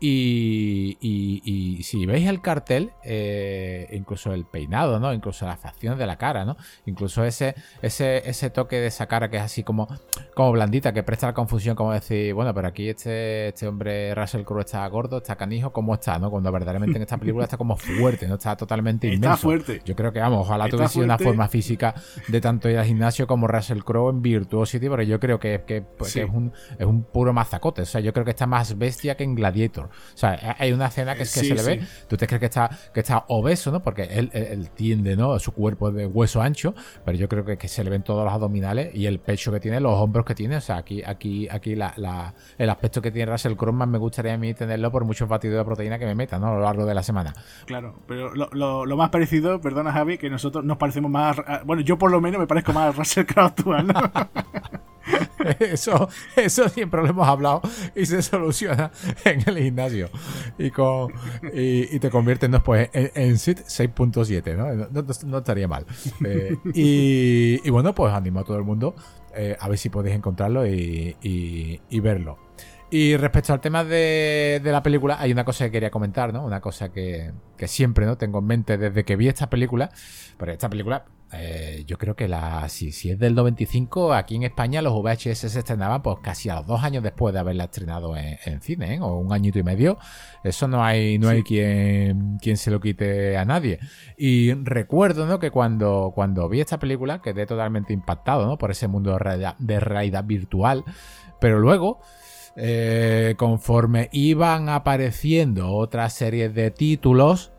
y, si veis el cartel, eh, incluso el peinado, ¿no? Incluso las facciones de la cara, ¿no? Incluso ese, ese, ese toque de esa cara que es así como, como blandita, que presta la confusión, como decir, bueno, pero aquí este, este hombre Russell Crowe está gordo, está canijo, ¿cómo está, no? Cuando verdaderamente en esta película está como fuerte, ¿no? Está totalmente inmenso. Está fuerte. Yo creo que, vamos, ojalá tuviese una forma física de tanto ir al gimnasio como Russell Crowe en Virtuosity, pero yo creo que, que, pues, es, un, es un puro mazacote. O sea, yo creo que está más bestia que en Gladiator. O sea, hay una escena que, es que se le ve. Tú te crees que está, que está obeso, ¿no? Porque él, él, tiende, ¿no? Su cuerpo de hueso ancho, pero yo creo que, que, se le ven todos los abdominales y el pecho que tiene, los hombros que tiene. O sea, aquí, aquí, aquí la, el aspecto que tiene Russell Crowe me gustaría a mí tenerlo por muchos batidos de proteína que me metan, ¿no? A lo largo de la semana. Claro, pero lo, lo, más parecido, perdona Javi, que nosotros nos parecemos más. Bueno, yo por lo menos me parezco más a Russell Crowe actual, ¿no? Eso, eso siempre lo hemos hablado y se soluciona en el gimnasio. Y, con, y, te conviertes después en, en SIT 6.7, ¿no? ¿no? estaría mal. Eh, y, bueno, pues animo a todo el mundo eh, a ver si podéis encontrarlo y, verlo. Y respecto al tema de, la película, hay una cosa que quería comentar, ¿no? Una cosa que, que siempre ¿no? tengo en mente desde que vi esta película. Pero esta película eh, yo creo que la si, si, es del 95, aquí en España los VHS se estrenaban pues casi a los dos años después de haberla estrenado en, cine, ¿eh? o un añito y medio. Eso no hay, no hay quien, quien se lo quite a nadie. Y recuerdo ¿no? que cuando, cuando vi esta película quedé totalmente impactado ¿no? por ese mundo de realidad, de realidad virtual. Pero luego, eh, conforme iban apareciendo otras series de títulos,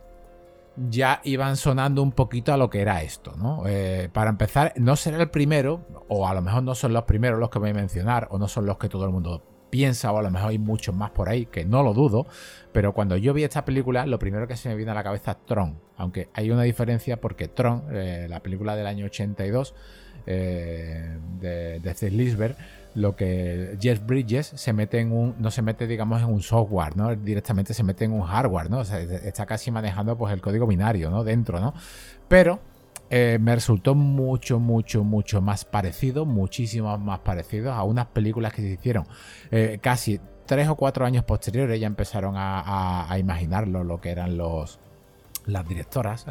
ya iban sonando un poquito a lo que era esto, ¿no? Eh, para empezar, no será el primero, o a lo mejor no son los primeros los que voy a mencionar, o no son los que todo el mundo piensa, o a lo mejor hay muchos más por ahí, que no lo dudo, pero cuando yo vi esta película, lo primero que se me vino a la cabeza es Tron, aunque hay una diferencia porque Tron, eh, la película del año 82, eh, de, de Steve Lisberg, lo que Jeff Bridges se mete en un, no se mete, digamos, en un software, ¿no? Directamente se mete en un hardware, ¿no? Sea, está casi manejando pues el código binario, ¿no? Dentro, ¿no? Pero eh, me resultó mucho, mucho, mucho más parecido, muchísimo más parecido a unas películas que se hicieron eh, casi tres o cuatro años posteriores, ya empezaron a, imaginarlo, lo que eran los las directoras,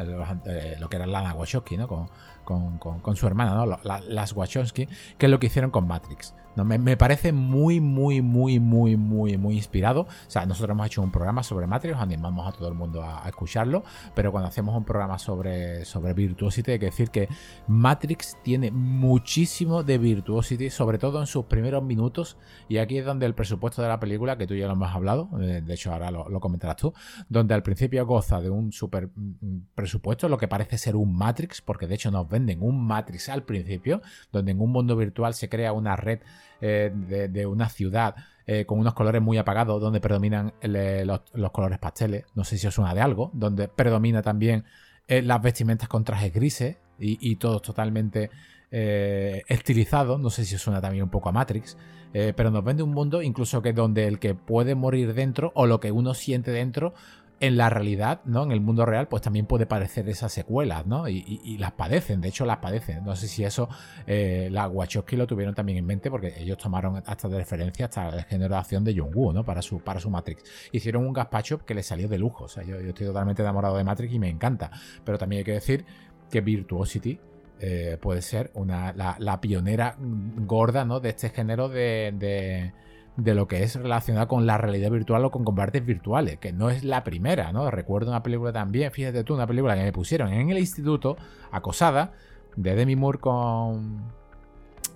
eh, lo que era Lana Wachowski, ¿no? Con, con, su hermana, ¿no? las Wachowski, que es lo que hicieron con Matrix. ¿No? Me, parece muy, muy, muy, muy, muy, muy inspirado. O sea, nosotros hemos hecho un programa sobre Matrix, animamos a todo el mundo a, escucharlo, pero cuando hacemos un programa sobre, sobre Virtuosity, hay que decir que Matrix tiene muchísimo de Virtuosity, sobre todo en sus primeros minutos, y aquí es donde el presupuesto de la película, que tú ya lo hemos hablado, eh, de hecho ahora lo, comentarás tú, donde al principio goza de un super mm, presupuesto, lo que parece ser un Matrix, porque de hecho nos venden un Matrix al principio, donde en un mundo virtual se crea una red eh, de, una ciudad eh, con unos colores muy apagados, donde predominan eh, los, colores pasteles, no sé si os suena de algo, donde predomina también las vestimentas con trajes grises y, todos totalmente eh, estilizado, no sé si suena también un poco a Matrix, pero nos vende un mundo incluso que donde el que puede morir dentro o lo que uno siente dentro en la realidad, ¿no? En el mundo real, pues también puede parecer esas secuelas, ¿no? Y, las padecen, de hecho las padecen. No sé si eso eh, las Wachowski lo tuvieron también en mente, porque ellos tomaron hasta de referencia hasta la generación de Jung-Woo, ¿no? Para su, para su Matrix. Hicieron un gazpacho que le salió de lujo. O sea, yo, estoy totalmente enamorado de Matrix y me encanta. Pero también hay que decir que Virtuosity eh, puede ser una, la, pionera gorda, ¿no? De este género de lo que es relacionado con la realidad virtual o con combates virtuales, que no es la primera, ¿no? Recuerdo una película también, fíjate tú, una película que me pusieron en el instituto, Acosada, de Demi Moore con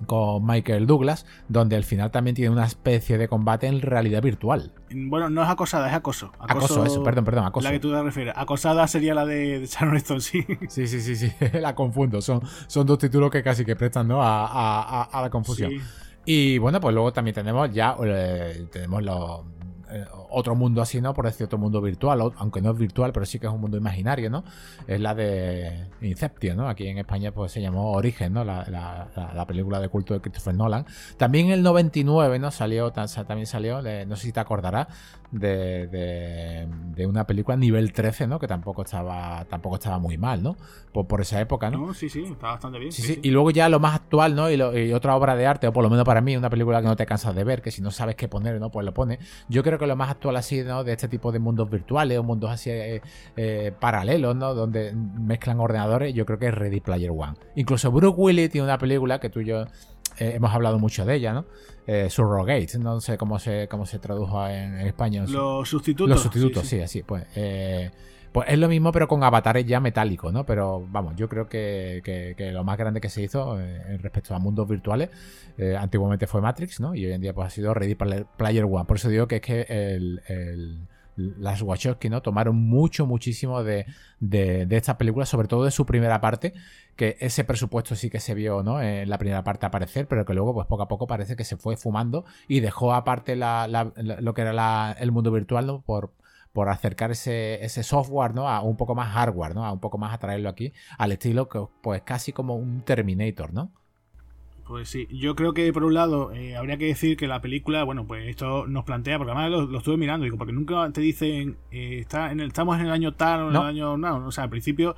con Michael Douglas, donde al final también tiene una especie de combate en realidad virtual. Bueno, no es acosada, es acoso. Acoso, eso, perdón, perdón, acoso. La que tú te refieres. Acosada sería la de Sharon Stone, sí. Sí, sí, sí, sí, la confundo. Son, son dos títulos que casi que prestan ¿no? a, la confusión. Y bueno, pues luego también tenemos ya, eh, tenemos los eh, otro mundo así, ¿no? Por decir otro mundo virtual, aunque no es virtual, pero sí que es un mundo imaginario, ¿no? Es la de Inception, ¿no? Aquí en España pues se llamó Origen, ¿no? La, película de culto de Christopher Nolan. También en el 99, ¿no? Salió, también salió, no sé si te acordarás, de, de, una película nivel 13, ¿no? Que tampoco estaba, tampoco estaba muy mal, ¿no? Por, por esa época, ¿no? sí, sí, está bastante bien. Sí, sí, Y luego ya lo más actual, ¿no? Y, otra obra de arte, o por lo menos para mí, una película que no te cansas de ver, que si no sabes qué poner, ¿no? Pues lo pones. Yo creo que lo más actual así, ¿no? De este tipo de mundos virtuales o mundos así eh, eh, paralelos, ¿no? Donde mezclan ordenadores, yo creo que es Ready Player One. Incluso Brooke Willis tiene una película que tú y yo eh, hemos hablado mucho de ella, ¿no? Eh, surrogate, no sé cómo se, cómo se tradujo en, español. Los sustitutos. Los sustitutos, sí, así, pues. Eh, pues es lo mismo, pero con avatares ya metálicos, ¿no? Pero vamos, yo creo que, lo más grande que se hizo eh, respecto a mundos virtuales, antiguamente fue Matrix, ¿no? Y hoy en día pues ha sido Ready Player One. Por eso digo que es que el las Wachowski, ¿no? Tomaron mucho, muchísimo de, de, de esta película, sobre todo de su primera parte, que ese presupuesto sí que se vio, ¿no? En la primera parte aparecer, pero que luego, pues poco a poco parece que se fue fumando y dejó aparte lo que era el mundo virtual, ¿no? Por, por acercar ese, ese, software, ¿no? A un poco más hardware, ¿no? A un poco más atraerlo aquí, al estilo que, pues casi como un Terminator, ¿no? Pues sí, yo creo que por un lado eh, habría que decir que la película, bueno, pues esto nos plantea, porque además lo, estuve mirando, digo, porque nunca te dicen, eh, está en el, estamos en el año tal o en el año, no, o sea, al principio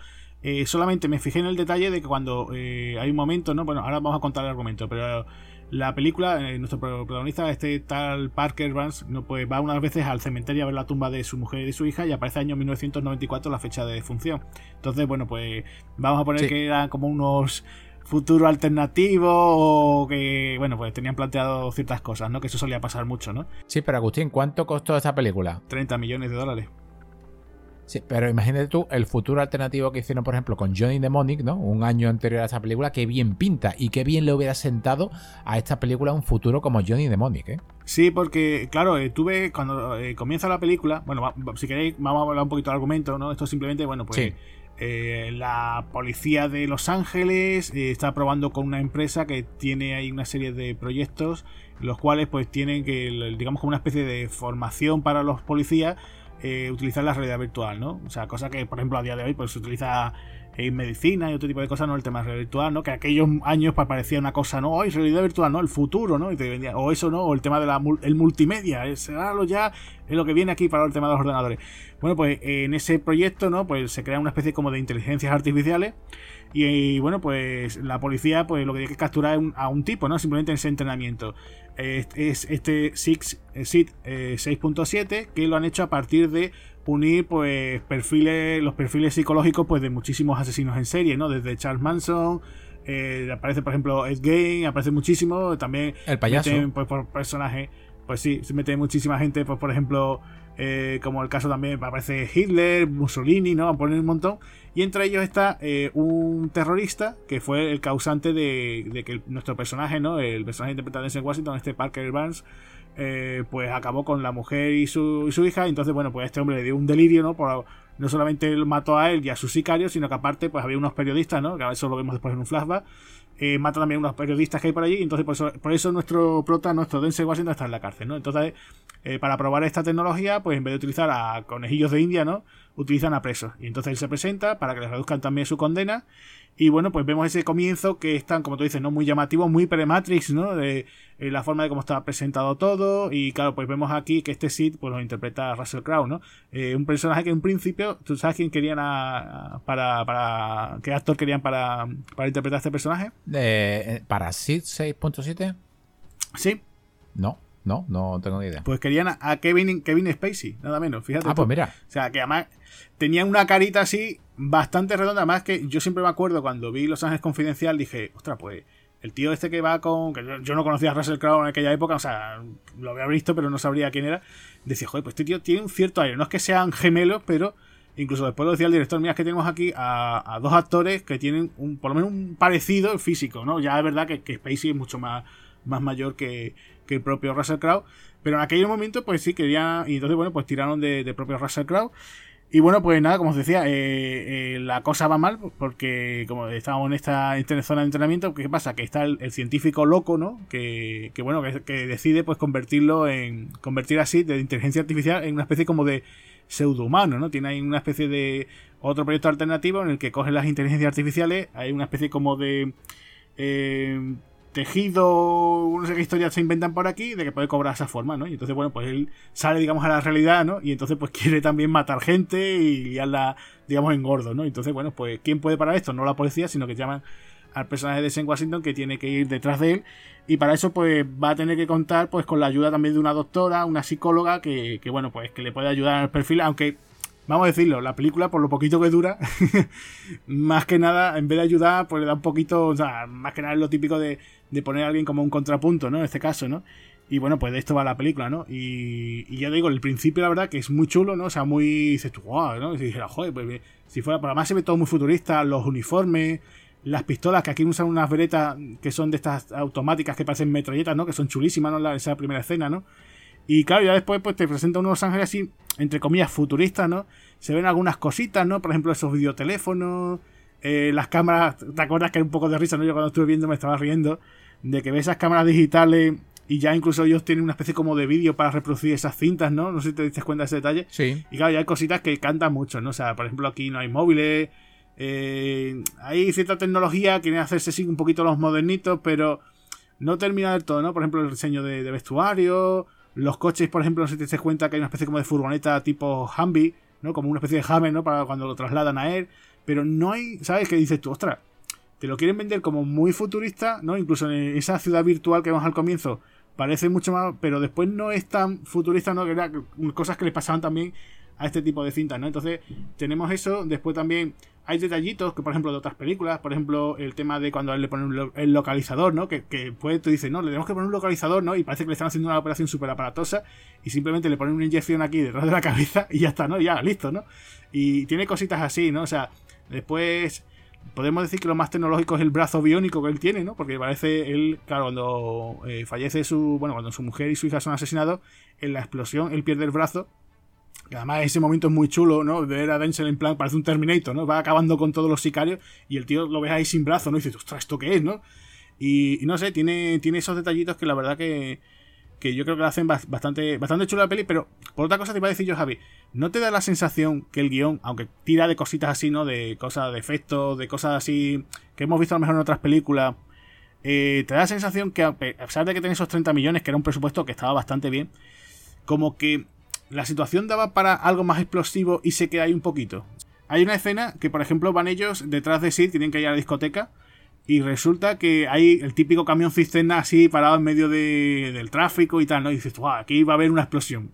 eh, solamente me fijé en el detalle de que cuando hay un momento, ¿no? Bueno, ahora vamos a contar el argumento, pero la película, nuestro protagonista, este tal Parker Vance, no, pues va unas veces al cementerio a ver la tumba de su mujer y de su hija y aparece año 1994 la fecha de defunción. Entonces, bueno, pues vamos a poner que eran como unos futuro alternativo o que, bueno, pues tenían planteado ciertas cosas, ¿no? Que eso solía pasar mucho, ¿no? Sí, pero Agustín, ¿cuánto costó esa película? 30 millones de dólares. Sí, pero imagínate tú el futuro alternativo que hicieron, por ejemplo, con Johnny Mnemonic, ¿no? Un año anterior a esa película, qué bien pinta y qué bien le hubiera sentado a esta película un futuro como Johnny Mnemonic, ¿eh? Sí, porque, claro, eh, tuve, cuando eh, comienza la película, bueno, si queréis, vamos a hablar un poquito del argumento, ¿no? Esto simplemente, bueno, pues eh, la policía de Los Ángeles eh, está probando con una empresa que tiene ahí una serie de proyectos, los cuales pues tienen que, digamos como una especie de formación para los policías, eh, utilizar la realidad virtual, ¿no? O sea, cosa que por ejemplo a día de hoy pues se utiliza en medicina y otro tipo de cosas, no el tema de realidad virtual, ¿no? Que aquellos años pues, parecía una cosa, no, hoy realidad virtual, no, el futuro, ¿no? Y te vendía, o eso, ¿no? O el tema del el multimedia, será lo ya, es lo que viene aquí para el tema de los ordenadores. Bueno, pues en ese proyecto, ¿no? Pues se crea una especie como de inteligencias artificiales y, bueno, pues la policía pues lo que tiene que capturar es a un tipo, ¿no? Simplemente en ese entrenamiento. Es, este SID 6.7 eh, que lo han hecho a partir de unir pues perfiles los perfiles psicológicos pues de muchísimos asesinos en serie no desde Charles Manson eh, aparece por ejemplo Ed Gein aparece muchísimo también el payaso pues por personaje pues sí se mete muchísima gente pues por ejemplo eh, como el caso también aparece Hitler Mussolini no a poner un montón y entre ellos está eh, un terrorista que fue el causante de, que nuestro personaje no el personaje interpretado en Washington este Parker Barnes eh, pues acabó con la mujer y su, hija. Entonces, bueno, pues este hombre le dio un delirio, ¿no? Por, no solamente mató a él y a sus sicarios, sino que aparte pues había unos periodistas, ¿no? Que eso lo vemos después en un flashback. Eh, mata también a unos periodistas que hay por allí, entonces por eso, por eso nuestro prota, nuestro Denzel Washington está en la cárcel, ¿no? Entonces, eh, para probar esta tecnología, pues en vez de utilizar a conejillos de India, ¿no? Utilizan a presos. Y entonces él se presenta para que les reduzcan también su condena y bueno, pues vemos ese comienzo que es tan, como tú dices, ¿no? Muy llamativo, muy pre-Matrix, ¿no? De, eh, la forma de cómo está presentado todo. Y claro, pues vemos aquí que este Sid, pues lo interpreta Russell Crowe, ¿no? Eh, un personaje que en principio, ¿tú sabes quién querían a, para, para, qué actor querían para, para interpretar este personaje? Eh, ¿Para Sid 6.7? Sí. No. No, no tengo ni idea. Pues querían a Kevin, Kevin Spacey, nada menos, fíjate. Ah, pues mira. O sea, que además tenían una carita así bastante redonda. Más que yo siempre me acuerdo cuando vi Los Ángeles Confidencial, dije, ostras, pues el tío este que va con. que yo, no conocía a Russell Crowe en aquella época, o sea, lo había visto, pero no sabría quién era. Decía, joder, pues este tío tiene un cierto aire. No es que sean gemelos, pero incluso después lo decía el director, mira, es que tenemos aquí a, dos actores que tienen un, por lo menos un parecido físico, ¿no? Ya es verdad que, que Spacey es mucho más, más mayor que, que el propio Russell Crowe. Pero en aquel momento, pues sí, quería. Y entonces, bueno, pues tiraron de, propio Russell Crowe. Y bueno, pues nada, como os decía, eh, eh, la cosa va mal porque como estábamos en esta zona de entrenamiento, ¿qué pasa? Que está el, científico loco, ¿no? Que, que bueno, que, decide pues convertirlo en... convertir así de inteligencia artificial en una especie como de pseudohumano, ¿no? Tiene ahí una especie de otro proyecto alternativo en el que cogen las inteligencias artificiales, hay una especie como de... Eh, tejido, no sé qué historias se inventan por aquí, de que puede cobrar esa forma, ¿no? Y entonces, bueno, pues él sale, digamos, a la realidad, ¿no? Y entonces, pues quiere también matar gente y liarla, digamos, en gordo, ¿no? Entonces, bueno, pues, ¿quién puede parar esto? No la policía, sino que llaman al personaje de Sam Washington que tiene que ir detrás de él y para eso pues va a tener que contar pues con la ayuda también de una doctora, una psicóloga que, que bueno pues que le puede ayudar al perfil aunque vamos a decirlo, la película, por lo poquito que dura, más que nada, en vez de ayudar, pues le da un poquito, o sea, más que nada es lo típico de, de poner a alguien como un contrapunto, ¿no? En este caso, ¿no? Y bueno, pues de esto va la película, ¿no? Y, y ya digo, el principio, la verdad, que es muy chulo, ¿no? O sea, muy. Dices tú, wow, ¿no? Y si dijera, joder, pues si fuera. Por además se ve todo muy futurista, los uniformes, las pistolas, que aquí usan unas veretas que son de estas automáticas que parecen metralletas, ¿no? Que son chulísimas, ¿no? esa primera escena, ¿no? Y claro, ya después pues te presenta unos ángeles así, entre comillas, futuristas, ¿no? Se ven algunas cositas, ¿no? Por ejemplo, esos videoteléfonos, eh, las cámaras, ¿te acuerdas que hay un poco de risa, ¿no? Yo cuando estuve viendo me estaba riendo de que ves esas cámaras digitales y ya incluso ellos tienen una especie como de vídeo para reproducir esas cintas, ¿no? No sé si te diste cuenta de ese detalle. Sí. Y claro, ya hay cositas que cantan mucho, ¿no? O sea, por ejemplo, aquí no hay móviles, eh, hay cierta tecnología, quieren hacerse así un poquito los modernitos, pero no termina del todo, ¿no? Por ejemplo, el diseño de, de vestuario, los coches, por ejemplo, no sé si te das cuenta que hay una especie como de furgoneta tipo Humvee, ¿no? Como una especie de Hammer, ¿no? Para cuando lo trasladan a él. Pero no hay, ¿sabes? qué dices tú, ostras, te lo quieren vender como muy futurista, ¿no? Incluso en esa ciudad virtual que vemos al comienzo, parece mucho más, pero después no es tan futurista, ¿no? Que era cosas que le pasaban también a este tipo de cintas, ¿no? Entonces, tenemos eso. Después también hay detallitos que, por ejemplo, de otras películas, por ejemplo, el tema de cuando le ponen el localizador, ¿no? Que, que pues tú dices, no, le tenemos que poner un localizador, ¿no? Y parece que le están haciendo una operación súper aparatosa y simplemente le ponen una inyección aquí detrás de la cabeza y ya está, ¿no? Ya, listo, ¿no? Y tiene cositas así, ¿no? O sea, después podemos decir que lo más tecnológico es el brazo biónico que él tiene, ¿no? Porque parece él, claro, cuando eh, fallece su, bueno, cuando su mujer y su hija son asesinados, en la explosión él pierde el brazo además ese momento es muy chulo, ¿no? Ver a Denzel en plan, parece un Terminator, ¿no? Va acabando con todos los sicarios y el tío lo ves ahí sin brazo, ¿no? Y dices, ostras, ¿esto qué es, no? Y, no sé, tiene, tiene esos detallitos que la verdad que, que yo creo que lo hacen bastante, bastante chulo la peli, pero por otra cosa te iba a decir yo, Javi, ¿no te da la sensación que el guion, aunque tira de cositas así, ¿no? De cosas de efectos, de cosas así que hemos visto a lo mejor en otras películas, eh, te da la sensación que a pesar de que tiene esos 30 millones, que era un presupuesto que estaba bastante bien, como que la situación daba para algo más explosivo y se queda ahí un poquito. Hay una escena que, por ejemplo, van ellos detrás de Sid, tienen que ir a la discoteca, y resulta que hay el típico camión cisterna así parado en medio del tráfico y tal, ¿no? Y dices, wow, aquí va a haber una explosión.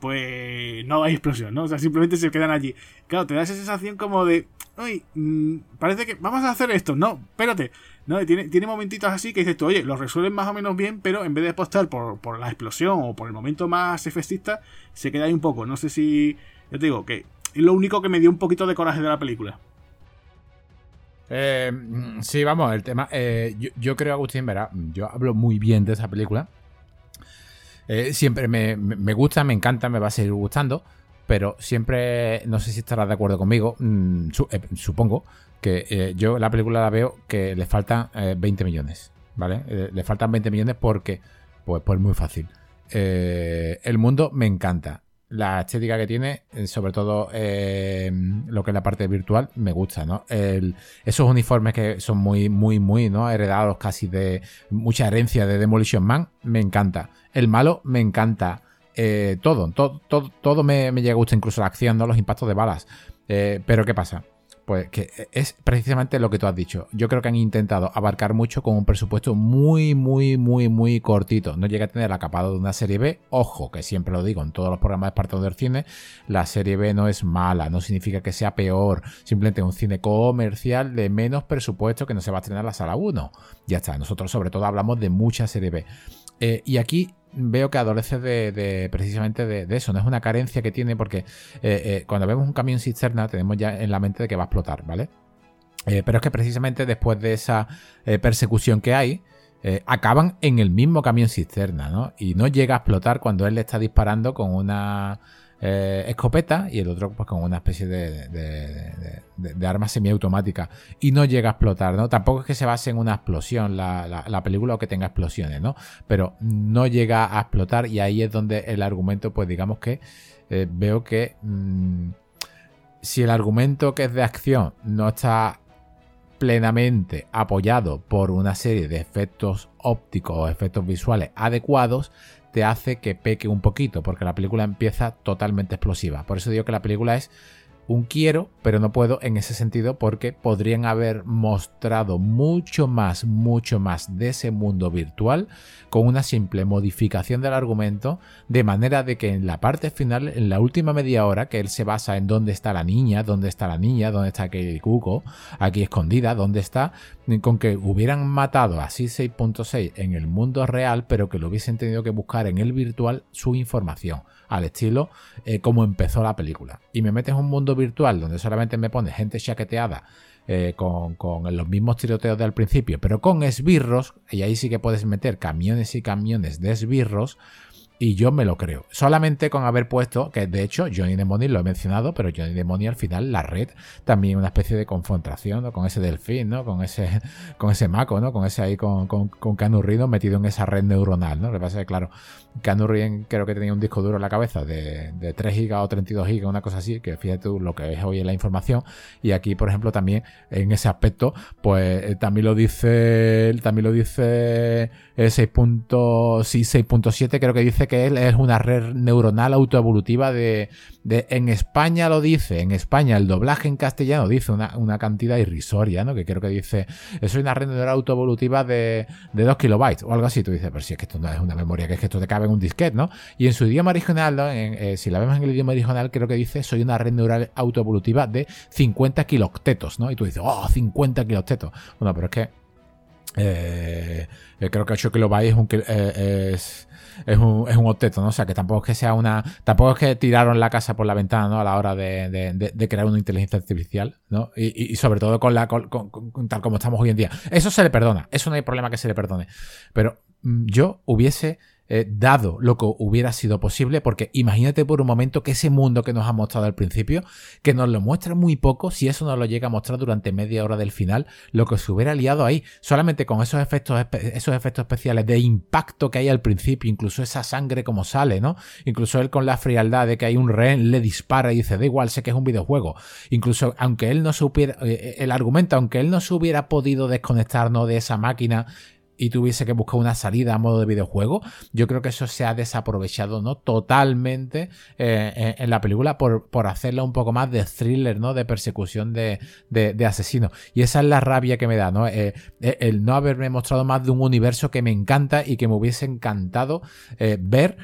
Pues no hay explosión, ¿no? O sea, simplemente se quedan allí. Claro, te da esa sensación como de, uy, mm, parece que vamos a hacer esto. No, espérate, ¿no? Tiene, tiene momentitos así que dices tú, oye, lo resuelven más o menos bien, pero en vez de apostar por, por la explosión o por el momento más efectista, se queda ahí un poco. No sé si. Ya te digo, que es lo único que me dio un poquito de coraje de la película. Eh, sí, vamos, el tema. Eh, yo, creo, Agustín, verá, yo hablo muy bien de esa película. Eh, siempre me, me, gusta, me encanta, me va a seguir gustando. pero siempre, no sé si estarás de acuerdo conmigo, mm, supongo que yo la película la veo que le faltan 20 millones, ¿vale? le faltan 20 millones porque, pues, pues muy fácil. el mundo me encanta la estética que tiene, eh, sobre todo eh, lo que es la parte virtual, me gusta, ¿no? esos uniformes que son muy, muy, muy, ¿no? Heredados casi de mucha herencia de Demolition Man, me encanta. El malo, me encanta. Eh, todo, todo, todo, todo me, llega a gustar, incluso la acción, ¿no? Los impactos de balas. pero ¿qué pasa? Pues que es precisamente lo que tú has dicho. Yo creo que han intentado abarcar mucho con un presupuesto muy, muy, muy, muy cortito. No llega a tener la capa de una serie B. Ojo, que siempre lo digo en todos los programas de Espartano del Cine, la serie B no es mala, no significa que sea peor. Simplemente un cine comercial de menos presupuesto que no se va a estrenar la sala 1. Ya está, nosotros sobre todo hablamos de mucha serie B. Eh, y aquí veo que adolece de, precisamente de, eso, no es una carencia que tiene porque eh, eh, cuando vemos un camión cisterna tenemos ya en la mente de que va a explotar, ¿vale? Eh, pero es que precisamente después de esa persecución que hay, acaban en el mismo camión cisterna, ¿no? Y no llega a explotar cuando él le está disparando con una eh, escopeta y el otro pues con una especie de, de, arma semiautomática y no llega a explotar, ¿no? Tampoco es que se base en una explosión la, película o que tenga explosiones, ¿no? Pero no llega a explotar y ahí es donde el argumento pues digamos que eh, veo que mm, si el argumento que es de acción no está plenamente apoyado por una serie de efectos ópticos o efectos visuales adecuados, te hace que peque un poquito, porque la película empieza totalmente explosiva. Por eso digo que la película es un quiero, pero no puedo en ese sentido porque podrían haber mostrado mucho más, mucho más de ese mundo virtual con una simple modificación del argumento, de manera de que en la parte final, en la última media hora, que él se basa en dónde está la niña, dónde está la niña, dónde está Kelly Cuco, aquí escondida, dónde está, con que hubieran matado así 6.6 en el mundo real, pero que lo hubiesen tenido que buscar en el virtual su información al estilo eh, como empezó la película. Y me metes en un mundo virtual donde solamente me pones gente chaqueteada eh, con, con, los mismos tiroteos del principio, pero con esbirros, y ahí sí que puedes meter camiones y camiones de esbirros, y yo me lo creo. Solamente con haber puesto, que de hecho Johnny Demoni lo he mencionado, pero Johnny Demoni al final, la red, también una especie de confrontación, ¿no? Con ese delfín, ¿no? Con ese, con ese maco, ¿no? Con ese ahí, con, con, con metido en esa red neuronal, ¿no? Lo que pasa es que, claro, Canu creo que tenía un disco duro en la cabeza de, de 3 GB o 32 GB, una cosa así, que fíjate tú lo que es hoy en la información. Y aquí, por ejemplo, también en ese aspecto, pues eh, también lo dice, también lo dice 6.7, creo que dice que él es una red neuronal autoevolutiva de, en España lo dice, en España el doblaje en castellano dice una, cantidad irrisoria, ¿no? Que creo que dice, es una neuronal autoevolutiva de, de 2 kilobytes o algo así. Tú dices, pero si es que esto no es una memoria, que es que esto te cabe en un disquete, ¿no? Y en su idioma original. Eh, si la vemos en el idioma original, creo que dice, soy una red neuronal autoevolutiva de 50 kiloctetos, ¿no? Y tú dices, oh, 50 kiloctetos. Bueno, pero es que eh, eh, creo que 8 kilobytes es un, eh, es, es, un, es un octeto, ¿no? O sea, que tampoco es que sea una. Tampoco es que tiraron la casa por la ventana, ¿no? A la hora de, crear una inteligencia artificial, ¿no? Y, sobre todo con la. Con, tal como estamos hoy en día. Eso se le perdona. Eso no hay problema que se le perdone. Pero mm, yo hubiese eh, dado lo que hubiera sido posible, porque imagínate por un momento que ese mundo que nos ha mostrado al principio, que nos lo muestra muy poco, si eso nos lo llega a mostrar durante media hora del final, lo que se hubiera liado ahí, solamente con esos efectos, esos efectos especiales de impacto que hay al principio, incluso esa sangre como sale, ¿no? Incluso él con la frialdad de que hay un rehén, le dispara y dice, da igual, sé que es un videojuego. Incluso aunque él no supiera, eh, el argumento, aunque él no se hubiera podido desconectarnos de esa máquina, y tuviese que buscar una salida a modo de videojuego, yo creo que eso se ha desaprovechado ¿no? totalmente eh, en la película por, por hacerla un poco más de thriller, ¿no? de persecución de, de, asesinos. Y esa es la rabia que me da, ¿no? Eh, eh, el no haberme mostrado más de un universo que me encanta y que me hubiese encantado ver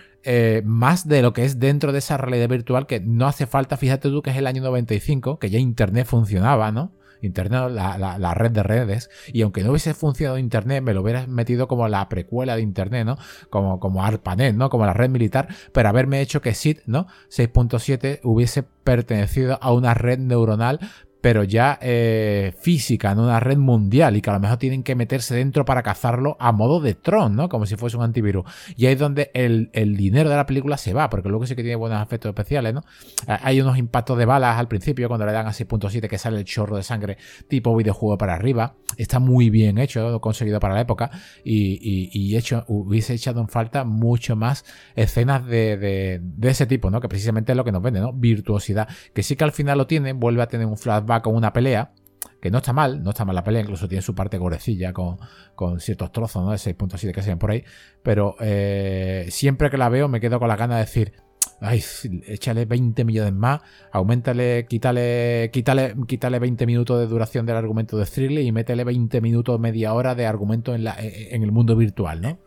más de lo que es dentro de esa realidad virtual que no hace falta, fíjate tú que es el año 95, que ya Internet funcionaba, ¿no? Internet, la, red de redes, y aunque no hubiese funcionado Internet, me lo hubieras metido como la precuela de Internet, ¿no? Como, como ARPANET, ¿no? Como la red militar, pero haberme hecho que SID, ¿no? 6.7 hubiese pertenecido a una red neuronal pero ya eh, física, en una red mundial, y que a lo mejor tienen que meterse dentro para cazarlo a modo de Tron, ¿no? Como si fuese un antivirus. Y ahí es donde el, dinero de la película se va, porque luego sí que tiene buenos efectos especiales, ¿no? Hay unos impactos de balas al principio, cuando le dan a 6.7 que sale el chorro de sangre tipo videojuego para arriba. Está muy bien hecho, conseguido para la época, y, hecho, hubiese echado en falta mucho más escenas de, de, ese tipo, ¿no? Que precisamente es lo que nos vende, ¿no? Virtuosidad. Que sí que al final lo tiene, vuelve a tener un flash va con una pelea, que no está mal, no está mal la pelea, incluso tiene su parte gorecilla con, con ciertos trozos, ¿no? De 6.7 que se ven por ahí, pero eh, siempre que la veo me quedo con la gana de decir, ay, échale 20 millones más, aumentale, quítale, quítale, quítale 20 minutos de duración del argumento de Thriller y métele 20 minutos, media hora de argumento en, la, en el mundo virtual, ¿no?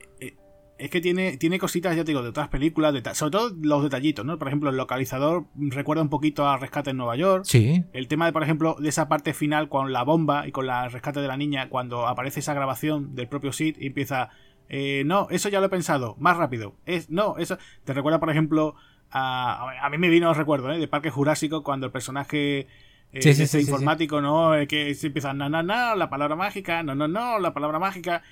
Es que tiene, tiene cositas, ya te digo, de otras películas, sobre todo los detallitos, ¿no? Por ejemplo, el localizador recuerda un poquito a Rescate en Nueva York. Sí. El tema de, por ejemplo, de esa parte final con la bomba y con la rescate de la niña, cuando aparece esa grabación del propio Sid y empieza. Eh, no, eso ya lo he pensado, más rápido. Es, no, eso. Te recuerda, por ejemplo, a. A mí me vino, recuerdo, ¿eh? De Parque Jurásico, cuando el personaje. Eh, sí, sí, informático, ¿no? Eh, que se empieza, no, no, no, la palabra mágica, no, no, no, la palabra mágica.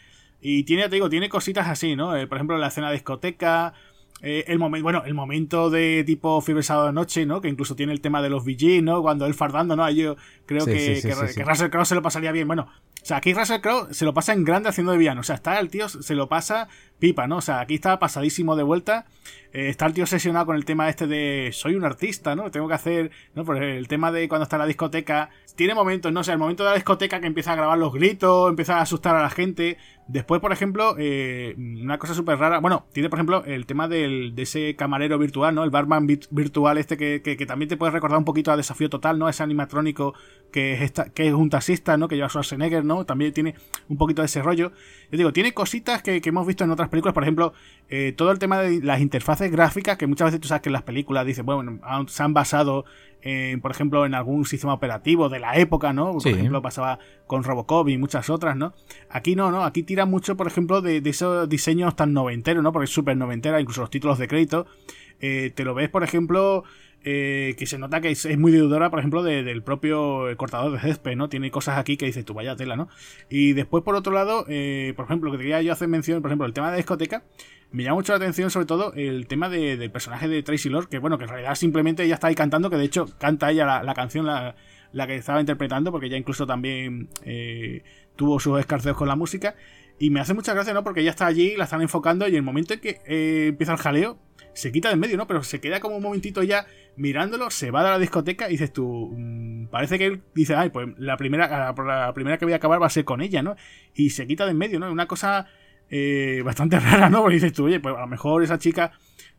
Y tiene, te digo, tiene cositas así, ¿no? Eh, por ejemplo, la escena de discoteca. Eh, el momento, bueno, el momento de tipo Fiebre Sábado de Noche, ¿no? Que incluso tiene el tema de los VG, ¿no? Cuando él fardando, ¿no? Yo creo que, que, Russell Crowe se lo pasaría bien. Bueno, o sea, aquí Russell Crowe se lo pasa en grande haciendo de villano. O sea, está el tío, se lo pasa pipa, ¿no? O sea, aquí está pasadísimo de vuelta. Eh, está el tío obsesionado con el tema este de soy un artista, ¿no? Tengo que hacer, ¿no? Por el tema de cuando está en la discoteca. Tiene momentos, ¿no? O sea, el momento de la discoteca que empieza a grabar los gritos, empieza a asustar a la gente. Después, por ejemplo, eh, una cosa súper rara. Bueno, tiene, por ejemplo, el tema del, de ese camarero virtual, ¿no? El barman virtual este que, que, también te puede recordar un poquito a Desafío Total, ¿no? Ese animatrónico que es, esta, que es un taxista, ¿no? Que lleva Schwarzenegger, ¿no? También tiene un poquito de ese rollo. Yo digo, tiene cositas que, que hemos visto en otras películas, por ejemplo, eh, todo el tema de las interfaces gráficas, que muchas veces tú sabes que en las películas dicen, bueno, se han basado, en, por ejemplo, en algún sistema operativo de la época, ¿no? Por ejemplo, pasaba con Robocop y muchas otras, ¿no? Aquí no, ¿no? Aquí tira mucho, por ejemplo, de, esos diseños tan noventeros, ¿no? Porque es súper noventera, incluso los títulos de crédito. Eh, te lo ves, por ejemplo, eh, que se nota que es, muy deudora, por ejemplo, del propio cortador de césped, ¿no? Tiene cosas aquí que dices tú, vaya tela, ¿no? Y después, por otro lado, eh, por ejemplo, lo que quería yo hacer mención, por ejemplo, el tema de discoteca, me llama mucho la atención, sobre todo, el tema del personaje de Tracy Lord, que bueno, que en realidad simplemente ella está ahí cantando, que de hecho canta ella la, canción, la, que estaba interpretando, porque ella incluso también eh, tuvo sus escarceos con la música. Y me hace mucha gracia, ¿no? Porque ella está allí, la están enfocando, y el momento en que empieza el jaleo, se quita de en medio, ¿no? Pero se queda como un momentito ya mirándolo, se va de la discoteca y dices tú, mm, parece que él dice, ay, pues la primera, la primera que voy a acabar va a ser con ella, ¿no? Y se quita de en medio, ¿no? Una cosa eh, bastante rara, ¿no? Porque dices tú, oye, pues a lo mejor esa chica,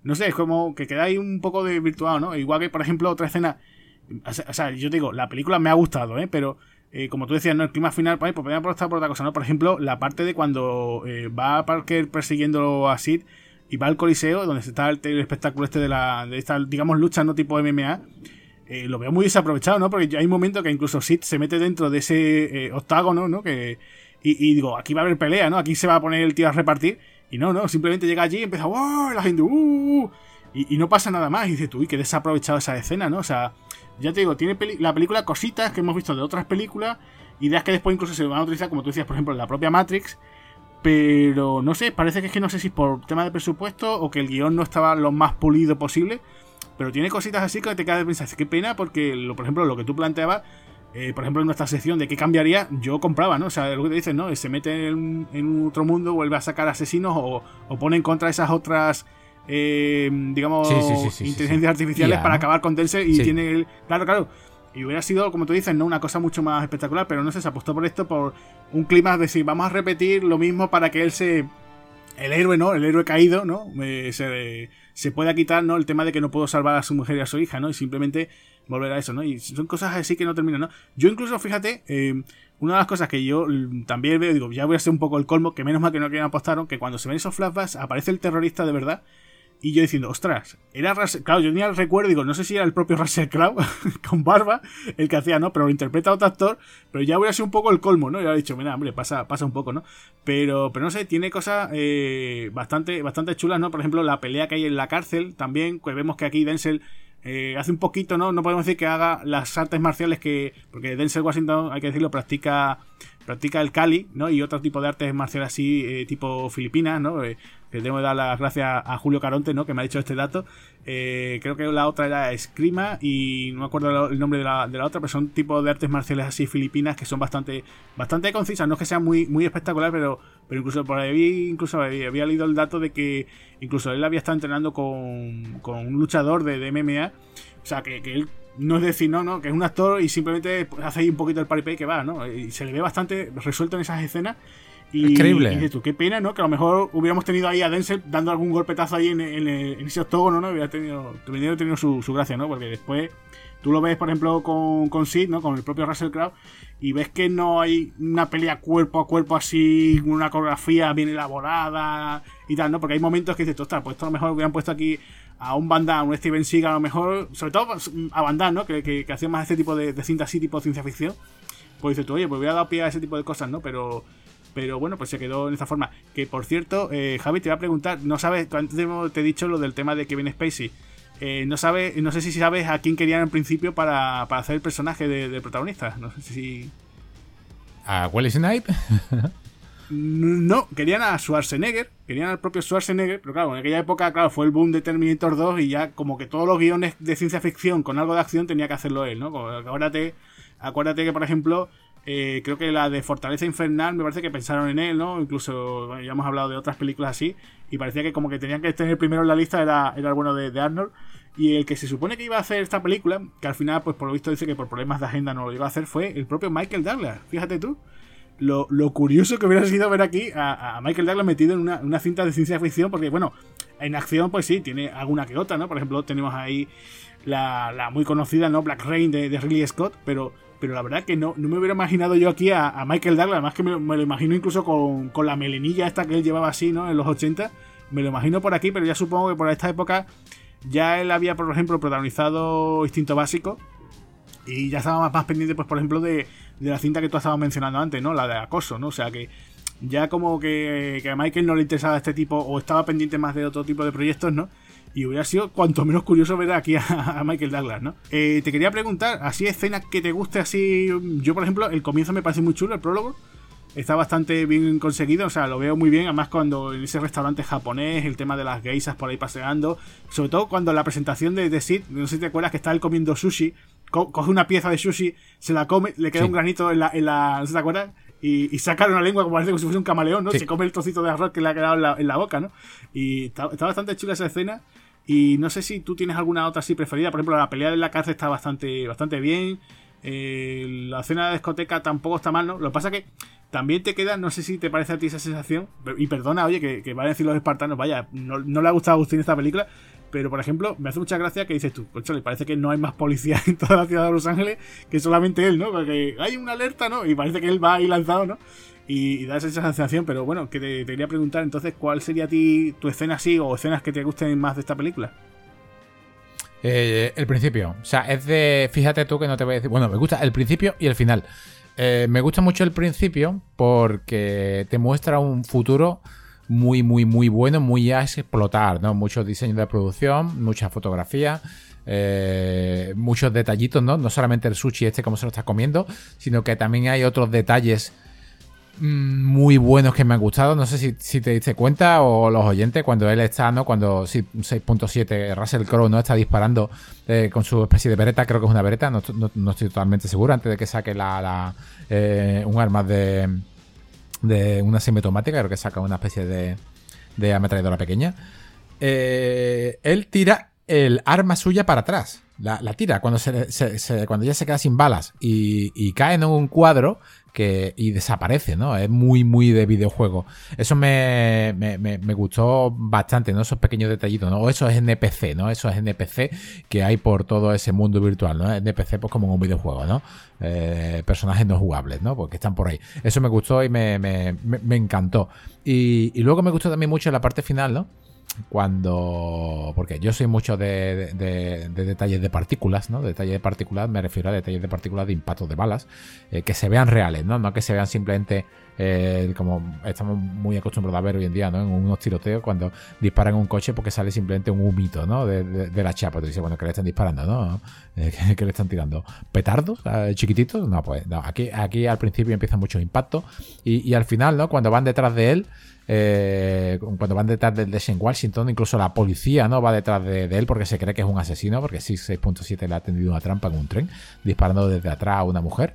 no sé, es como que queda ahí un poco de virtual, ¿no? Igual que, por ejemplo, otra escena, o sea, yo digo, la película me ha gustado, ¿eh? Pero... Eh, como tú decías, ¿no? El clima final, pues podría estar por otra cosa, ¿no? Por ejemplo, la parte de cuando eh, va a Parker persiguiendo a Sid y va al Coliseo, donde está el, espectáculo este de la de esta, digamos, lucha no tipo MMA. Eh, lo veo muy desaprovechado, ¿no? Porque hay un momento que incluso Sid se mete dentro de ese eh, octágono, ¿no? Que, y, digo, aquí va a haber pelea, ¿no? Aquí se va a poner el tío a repartir. Y no, no, simplemente llega allí y empieza, ¡wow! La gente, ¡uh! Y, no pasa nada más. Y dices uy, qué desaprovechado esa escena, ¿no? O sea, ya te digo, tiene la película cositas que hemos visto de otras películas, ideas que después incluso se van a utilizar, como tú decías, por ejemplo, en la propia Matrix. Pero no sé, parece que es que no sé si por tema de presupuesto o que el guion no estaba lo más pulido posible. Pero tiene cositas así que te quedas de pensar, qué pena, porque, lo, por ejemplo, lo que tú planteabas, eh, por ejemplo, en nuestra sección de qué cambiaría, yo compraba, ¿no? O sea, lo que te dicen, ¿no? Se mete en, en otro mundo, vuelve a sacar asesinos o, pone en contra esas otras, eh, digamos, inteligencias artificiales para acabar con Denzel y tiene el... Claro, claro. Y hubiera sido, como tú dices, ¿no? Una cosa mucho más espectacular, pero no sé, se apostó por esto, por un clima de decir, vamos a repetir lo mismo para que él se. El héroe, ¿no? El héroe caído, ¿no? se, se pueda quitar, ¿no? El tema de que no puedo salvar a su mujer y a su hija, ¿no? Y simplemente volver a eso, ¿no? Y son cosas así que no terminan, ¿no? Yo incluso, fíjate, eh, una de las cosas que yo también veo, digo, ya voy a hacer un poco el colmo, que menos mal que no quieran apostaron, que cuando se ven esos flashbacks aparece el terrorista de verdad y yo diciendo, ostras, era Russell, claro, yo tenía el recuerdo, digo, no sé si era el propio Russell Crowe con barba el que hacía, ¿no? Pero lo interpreta otro actor, pero ya voy a ser un poco el colmo, ¿no? Ya he dicho, mira, hombre, pasa, pasa un poco, ¿no? Pero, pero no sé, tiene cosas eh, bastante, bastante chulas, ¿no? Por ejemplo, la pelea que hay en la cárcel también, pues vemos que aquí Denzel eh, hace un poquito, ¿no? No podemos decir que haga las artes marciales que. Porque Denzel Washington, hay que decirlo, practica practica el Kali, ¿no? Y otro tipo de artes marciales así, eh, tipo Filipinas, ¿no? Eh, que tengo que dar las gracias a Julio Caronte, ¿no? Que me ha dicho este dato. Eh, creo que la otra era Escrima y no me acuerdo el nombre de la, de la otra, pero son tipo de artes marciales así filipinas que son bastante, bastante concisas. No es que sean muy, muy espectacular, pero, pero incluso por ahí incluso había, leído el dato de que incluso él había estado entrenando con, con un luchador de, MMA. O sea, que, que él no es decir, no, no, que es un actor y simplemente hace ahí un poquito el paripé que va, ¿no? Y se le ve bastante resuelto en esas escenas. Y, Increíble. Y dices tú, qué pena, ¿no? Que a lo mejor hubiéramos tenido ahí a Denzel dando algún golpetazo ahí en, ese octógono, ¿no? Hubiera tenido, hubiera tenido su, gracia, ¿no? Porque después tú lo ves, por ejemplo, con, con Sid, ¿no? Con el propio Russell Crowe, y ves que no hay una pelea cuerpo a cuerpo así, una coreografía bien elaborada y tal, ¿no? Porque hay momentos que dices, ostras, pues esto a lo mejor hubieran puesto aquí a un Van un Steven Seagal a lo mejor, sobre todo pues, a Van ¿no? Que, que, hacía más este tipo de, de cinta así, tipo ciencia ficción. Pues dices tú, oye, pues hubiera dado pie a ese tipo de cosas, ¿no? Pero, pero bueno, pues se quedó en esta forma. Que por cierto, eh, Javi, te voy a preguntar, no sabes, antes te he dicho lo del tema de Kevin Spacey. Eh, no sabe, no sé si sabes a quién querían en principio para, para hacer el personaje de, de protagonista. No sé si. ¿A Wesley Snipe? No, querían a Schwarzenegger, querían al propio Schwarzenegger, pero claro, en aquella época, claro, fue el boom de Terminator 2 y ya como que todos los guiones de ciencia ficción con algo de acción tenía que hacerlo él, ¿no? acuérdate, acuérdate que, por ejemplo, eh, creo que la de Fortaleza Infernal me parece que pensaron en él, ¿no? Incluso ya hemos hablado de otras películas así y parecía que como que tenían que tener primero en la lista era, el bueno de, Arnold. Y el que se supone que iba a hacer esta película, que al final, pues por lo visto dice que por problemas de agenda no lo iba a hacer, fue el propio Michael Douglas. Fíjate tú lo, curioso que hubiera sido ver aquí a, Michael Douglas metido en una, cinta de ciencia ficción, porque bueno, en acción pues sí, tiene alguna que otra, ¿no? Por ejemplo, tenemos ahí la, muy conocida, ¿no? Black Rain de, de, Ridley Scott, pero, pero la verdad que no, no me hubiera imaginado yo aquí a, Michael Douglas, además que me, lo imagino incluso con, con, la melenilla esta que él llevaba así, ¿no? En los 80, me lo imagino por aquí, pero ya supongo que por esta época ya él había, por ejemplo, protagonizado Instinto Básico, y ya estaba más, pendiente, pues, por ejemplo, de, de la cinta que tú estabas mencionando antes, ¿no? La de acoso, ¿no? O sea que ya como que, a Michael no le interesaba este tipo, o estaba pendiente más de otro tipo de proyectos, ¿no? Y hubiera sido cuanto menos curioso ver aquí a, Michael Douglas, ¿no? Eh, te quería preguntar, así escenas que te guste así. Yo, por ejemplo, el comienzo me parece muy chulo, el prólogo. Está bastante bien conseguido, o sea, lo veo muy bien. Además, cuando en ese restaurante japonés, el tema de las geisas por ahí paseando. Sobre todo cuando la presentación de, The Sid, no sé si te acuerdas que está él comiendo sushi coge una pieza de sushi, se la come, le queda un granito en la, en la. ¿No se te acuerdas? Y, y saca una lengua como parece como si fuese un camaleón, ¿no? Se come el trocito de arroz que le ha quedado en la, en la boca, ¿no? Y está, bastante chula esa escena. Y no sé si tú tienes alguna otra así preferida. Por ejemplo, la pelea de la cárcel está bastante, bastante bien. Eh, la escena de discoteca tampoco está mal, ¿no? Lo que pasa que también te queda, no sé si te parece a ti esa sensación. Y perdona, oye, que, que van a decir los espartanos, vaya, no, no le ha gustado a Agustín esta película. Pero, por ejemplo, me hace mucha gracia que dices tú, concha, le parece que no hay más policía en toda la ciudad de Los Ángeles que solamente él, ¿no? Porque hay una alerta, ¿no? Y parece que él va ahí lanzado, ¿no? Y, da esa sensación, pero bueno, que te, quería preguntar entonces, ¿cuál sería a ti tu escena así o escenas que te gusten más de esta película? Eh, el principio. O sea, es de. Fíjate tú que no te voy a decir. Bueno, me gusta el principio y el final. Eh, me gusta mucho el principio porque te muestra un futuro muy, muy, muy bueno, muy a explotar, ¿no? Muchos diseños de producción, mucha fotografía, eh, muchos detallitos, ¿no? No solamente el sushi este como se lo está comiendo, sino que también hay otros detalles muy buenos que me han gustado. No sé si, te diste cuenta o los oyentes cuando él está, ¿no? Cuando 6.7 Russell Crowe no está disparando eh, con su especie de bereta, creo que es una bereta, no, estoy totalmente seguro, antes de que saque la, eh, un arma de de una semiautomática, creo que saca una especie de, de ametralladora pequeña. Eh, él tira el arma suya para atrás. La, tira cuando, se, cuando ya se queda sin balas y, y cae en un cuadro y desaparece, ¿no? Es muy, muy de videojuego. Eso me, me, gustó bastante, ¿no? Esos pequeños detallitos, ¿no? O eso es NPC, ¿no? Eso es NPC que hay por todo ese mundo virtual, ¿no? NPC pues como en un videojuego, ¿no? Eh, personajes no jugables, ¿no? Porque están por ahí. Eso me gustó y me, encantó. Y, y luego me gustó también mucho la parte final, ¿no? Cuando. Porque yo soy mucho de, detalles de partículas, ¿no? Detalles de partículas, me refiero a detalles de partículas de impactos de balas, eh, que se vean reales, ¿no? No que se vean simplemente como estamos muy acostumbrados a ver hoy en día, ¿no? En unos tiroteos cuando disparan un coche porque sale simplemente un humito, ¿no? De, la chapa. Dice, bueno, que le están disparando, ¿no? que, le están tirando. ¿Petardos? ¿Chiquititos? No, pues. Aquí, aquí al principio empieza mucho impacto y, al final, ¿no? Cuando van detrás de él, eh, cuando van detrás de, de Washington, incluso la policía no va detrás de, él porque se cree que es un asesino, porque sí, 6.7 le ha tendido una trampa en un tren, disparando desde atrás a una mujer.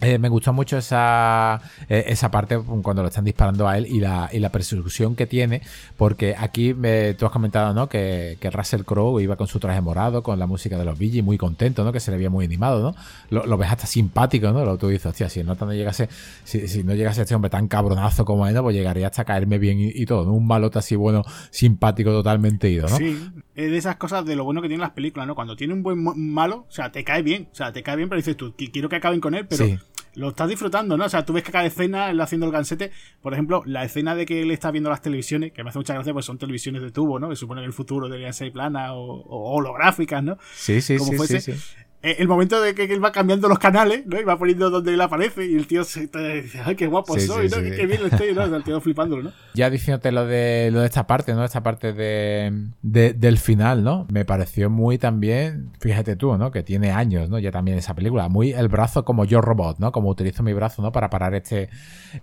Eh, me gustó mucho esa, eh, esa parte cuando lo están disparando a él y la, y la persecución que tiene, porque aquí me, tú has comentado ¿no? que, que Russell Crowe iba con su traje morado, con la música de los Bee muy contento, ¿no? que se le veía muy animado, ¿no? Lo, lo ves hasta simpático, ¿no? Lo tú dices, hostia, si no, no llegase, si, si, no llegase este hombre tan cabronazo como él, pues llegaría hasta caerme bien y, todo, ¿no? Un malote así bueno, simpático, totalmente ido, ¿no? Sí, es de esas cosas de lo bueno que tienen las películas, ¿no? Cuando tiene un buen malo, o sea, te cae bien, o sea, te cae bien, pero dices tú, quiero que acaben con él, pero lo estás disfrutando, ¿no? O sea, tú ves que cada escena él haciendo el gansete, por ejemplo, la escena de que él está viendo las televisiones, que me hace mucha gracia, pues son televisiones de tubo, ¿no? Que supone que el futuro deberían ser planas o, holográficas, ¿no? Sí, sí, sí, sí, sí. Eh, el momento de que él va cambiando los canales, ¿no? Y va poniendo donde él aparece y el tío se dice, ay, qué guapo soy, ¿no? Qué bien lo estoy, ¿no? El tío flipándolo, ¿no? Ya diciéndote lo de, lo de esta parte, ¿no? Esta parte de, del final, ¿no? Me pareció muy también, fíjate tú, ¿no? Que tiene años, ¿no? Ya también esa película. Muy el brazo como yo robot, ¿no? Como utilizo mi brazo, ¿no? Para parar este,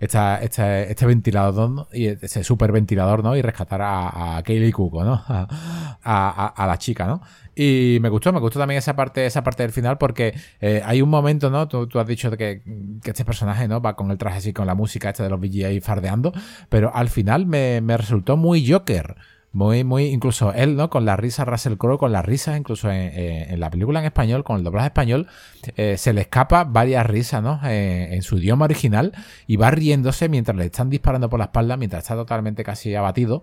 esta, este, este ventilador, ¿no? Y ese super ventilador, ¿no? Y rescatar a, a Kaylee Cuco, ¿no? A, a, a la chica, ¿no? Y me gustó, me gustó también esa parte, esa parte del final porque eh, hay un momento, ¿no? Tú, has dicho que, este personaje, ¿no? Va con el traje así, con la música esta de los VGA fardeando, pero al final me, me resultó muy Joker. Muy, muy, incluso él, ¿no? Con la risa, Russell Crowe, con la risa, incluso en, la película en español, con el doblaje español, eh, se le escapa varias risas, ¿no? En su idioma original y va riéndose mientras le están disparando por la espalda, mientras está totalmente casi abatido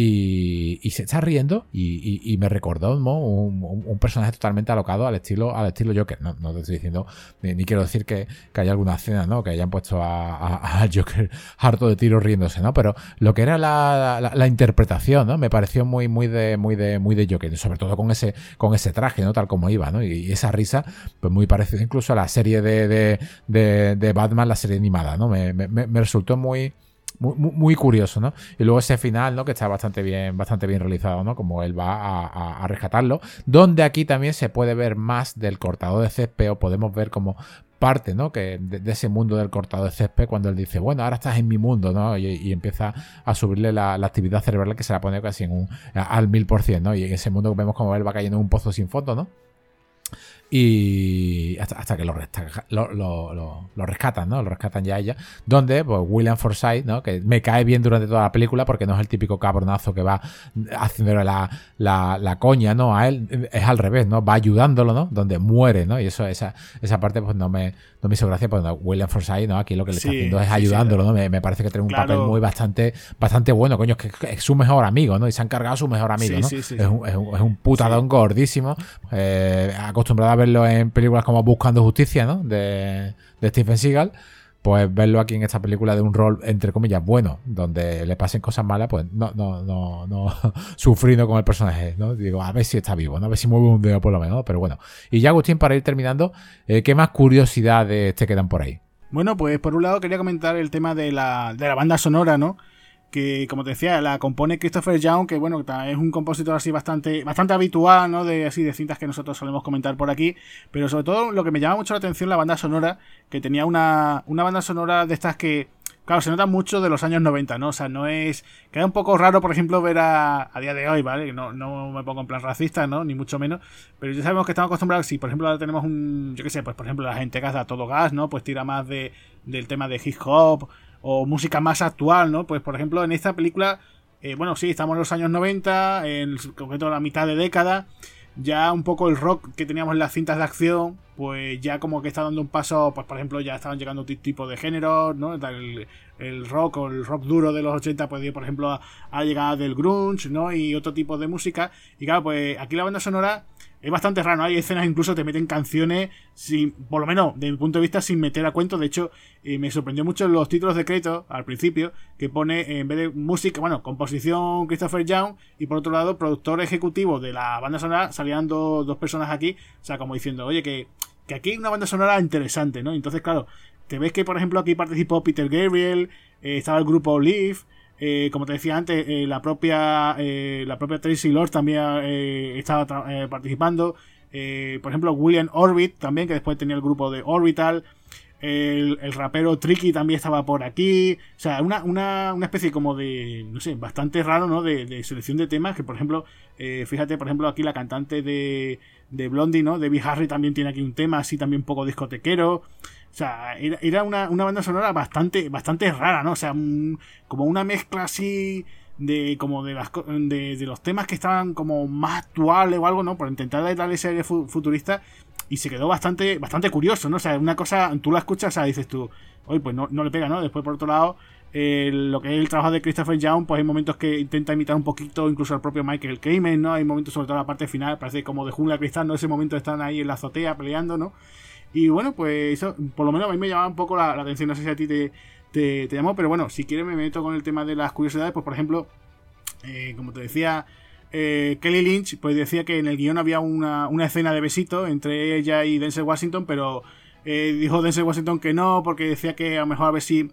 y, se está riendo y, me recordó. Un, personaje totalmente alocado al estilo, al estilo Joker. No, no te estoy diciendo, ni, quiero decir que, haya alguna escena, ¿no? Que hayan puesto a, Joker harto de tiro riéndose, ¿no? Pero lo que era la, interpretación, ¿no? Me pareció muy, muy de, muy de, muy de Joker, sobre todo con ese, con ese traje, ¿no? Tal como iba, ¿no? Y, esa risa, pues muy parecida incluso a la serie de, de, Batman, la serie animada, ¿no? Me, me resultó muy, muy, curioso, ¿no? Y luego ese final, ¿no? Que está bastante bien, bastante bien realizado, ¿no? Como él va a, rescatarlo. Donde aquí también se puede ver más del cortador de césped o podemos ver como parte, ¿no? Que de, ese mundo del cortado de césped cuando él dice, bueno, ahora estás en mi mundo, ¿no? Y, empieza a subirle la, actividad cerebral que se la pone casi en un, al mil por cien, ¿no? Y en ese mundo vemos como él va cayendo en un pozo sin fondo, ¿no? Y hasta, que lo, lo, rescatan, ¿no? Lo rescatan ya ella. Donde, pues, William Forsythe, ¿no? Que me cae bien durante toda la película porque no es el típico cabronazo que va haciéndole la, la, coña, ¿no? A él es al revés, ¿no? Va ayudándolo, ¿no? Donde muere, ¿no? Y eso, esa, esa parte, pues no me, no me hizo gracia. Pues William Forsythe, ¿no? Aquí lo que le está haciendo es ayudándolo, ¿no? Me, parece que tiene un papel muy bastante, bastante bueno, coño. Es que es su mejor amigo, ¿no? Y se ha encargado su mejor amigo, ¿no? Es un, es, un, es, un, putadón gordísimo. Eh, acostumbrado a verlo en películas como Buscando Justicia, ¿no? De, Stephen Seagal. Pues verlo aquí en esta película de un rol, entre comillas, bueno, donde le pasen cosas malas, pues no, no, no, no, sufriendo con el personaje, ¿no? Digo, a ver si está vivo, ¿no? A ver si mueve un dedo por lo menos, pero bueno. Y ya, Agustín, para ir terminando, eh, ¿qué más curiosidades te quedan por ahí? Bueno, pues por un lado quería comentar el tema de la, de la banda sonora, ¿no? Que como te decía, la compone Christopher Young, que bueno, es un compositor así bastante, bastante habitual, ¿no? De así de cintas que nosotros solemos comentar por aquí. Pero sobre todo lo que me llama mucho la atención la banda sonora, que tenía una, una banda sonora de estas que. Claro, se nota mucho de los años 90, ¿no? O sea, no es. Queda un poco raro, por ejemplo, ver a, a día de hoy, ¿vale? No, no me pongo en plan racista, ¿no? Ni mucho menos. Pero ya sabemos que estamos acostumbrados. Si, por ejemplo, ahora tenemos un. Yo qué sé, pues por ejemplo, la gente que hace a todo gas, ¿no? Pues tira más de, del tema de hip hop o música más actual, ¿no? Pues por ejemplo en esta película, eh, bueno, sí, estamos en los años 90, en concreto la mitad de década, ya un poco el rock que teníamos en las cintas de acción, pues ya como que está dando un paso, pues por ejemplo ya estaban llegando tipo de géneros, ¿no? El, el, rock o el rock duro de los 80 pues por ejemplo a, a llegada del grunge, ¿no? Y otro tipo de música. Y claro, pues aquí la banda sonora es bastante raro. Hay escenas incluso te meten canciones sin, por lo menos de mi punto de vista, sin meter a cuento. De hecho, eh, me sorprendió mucho los títulos de crédito al principio, que pone en vez de música, bueno, composición Christopher Young y por otro lado, productor ejecutivo de la banda sonora, salían dos, personas aquí, o sea, como diciendo, oye, que, que aquí hay una banda sonora interesante, ¿no? Entonces, claro, te ves que, por ejemplo, aquí participó Peter Gabriel, estaba el grupo Olive, como te decía antes, la propia la propia Tracy Lord también estaba participando. por ejemplo, William Orbit también, que después tenía el grupo de Orbital. El, rapero Tricky también estaba por aquí. O sea, una, una, una especie como de, no sé, bastante raro, ¿no? De, selección de temas. Que, por ejemplo, eh, fíjate, por ejemplo, aquí la cantante de, de Blondie, ¿no? Debbie Harry también tiene aquí un tema así también un poco discotequero. Sea, era, una, una, banda sonora bastante, bastante rara, ¿no? O sea, como una mezcla así de como de las de, de, los temas que estaban como más actuales o algo, ¿no? Por intentar darle ese aire futurista y se quedó bastante, bastante curioso, ¿no? O sea, una cosa, tú la escuchas, o sea, dices tú, oye, pues no, no le pega, ¿no? Después, por otro lado, lo que es el trabajo de Christopher Young, pues hay momentos que intenta imitar un poquito incluso al propio Michael Kamen, ¿no? Hay momentos, sobre todo la parte final, parece como de jungla cristal, ¿no? Ese momento están ahí en la azotea peleando, ¿no? Y bueno, pues eso, por lo menos a mí me llamaba un poco la, atención, no sé si a ti te, te, llamó, pero bueno, si quieres me meto con el tema de las curiosidades, pues por ejemplo, eh, como te decía, eh, Kelly Lynch pues decía que en el guion había una, escena de besito entre ella y Denzel Washington, pero eh, dijo Denzel Washington que no, porque decía que a lo mejor a ver si,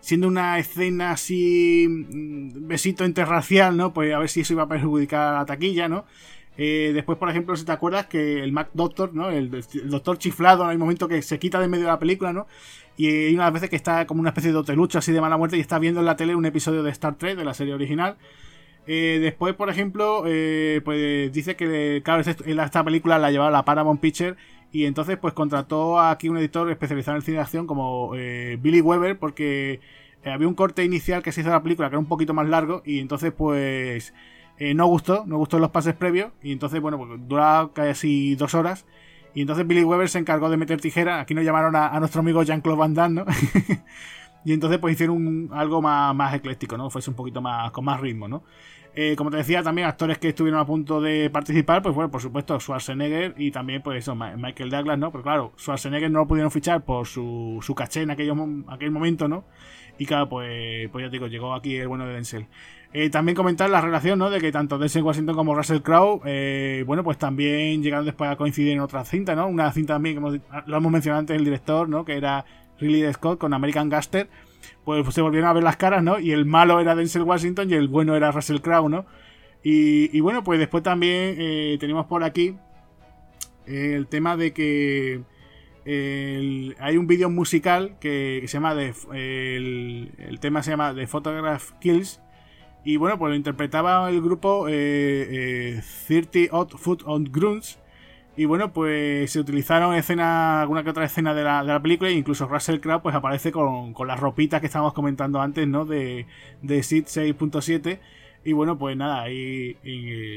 siendo una escena así, mm, besito interracial, ¿no? Pues a ver si eso iba a perjudicar a la taquilla, ¿no? Eh, después, por ejemplo, si te acuerdas que el Mac Doctor, ¿no? El, doctor chiflado, hay un momento que se quita de medio de la película, ¿no? Y hay unas veces que está como una especie de hotelucho así de mala muerte y está viendo en la tele un episodio de Star Trek, de la serie original. Eh, después, por ejemplo, eh, pues dice que, claro, esta película la llevaba la Paramount Picture y entonces pues contrató aquí un editor especializado en cine de acción como eh, Billy Weber porque había un corte inicial que se hizo de la película que era un poquito más largo y entonces pues no gustó, no gustó los pases previos y entonces bueno, pues dura casi dos horas y entonces Billy Weber se encargó de meter tijera, aquí nos llamaron a, nuestro amigo Jean-Claude Van Damme, ¿no? y entonces pues hicieron algo más, más ecléctico, ¿no? Fuese un poquito más, con más ritmo, ¿no? Eh, como te decía, también actores que estuvieron a punto de participar, pues bueno, por supuesto, Schwarzenegger y también, pues Michael Douglas, ¿no? Pero claro, Schwarzenegger no lo pudieron fichar por su, su caché en aquel, aquel momento, ¿no? Y claro, pues, pues ya te digo, llegó aquí el bueno de Denzel. Eh, también comentar la relación, ¿no? De que tanto Denzel Washington como Russell Crowe, eh, bueno, pues también llegaron después a coincidir en otra cinta, ¿no? Una cinta también, como lo hemos mencionado antes, el director, ¿no? Que era Ridley Scott con American Gaster pues se volvieron a ver las caras, ¿no? Y el malo era Denzel Washington y el bueno era Russell Crowe, ¿no? Y, bueno, pues después también eh, tenemos por aquí el tema de que hay un vídeo musical que, se llama el, tema se llama The Photograph Kills y bueno pues lo interpretaba el grupo eh, 30 eh, Odd Foot on Grunts y bueno, pues se utilizaron escenas, alguna que otra escena de la, de la película, e incluso Russell Crowe pues aparece con, con las ropitas que estábamos comentando antes, ¿no? De, de SID 6.7. Y bueno, pues nada, ahí,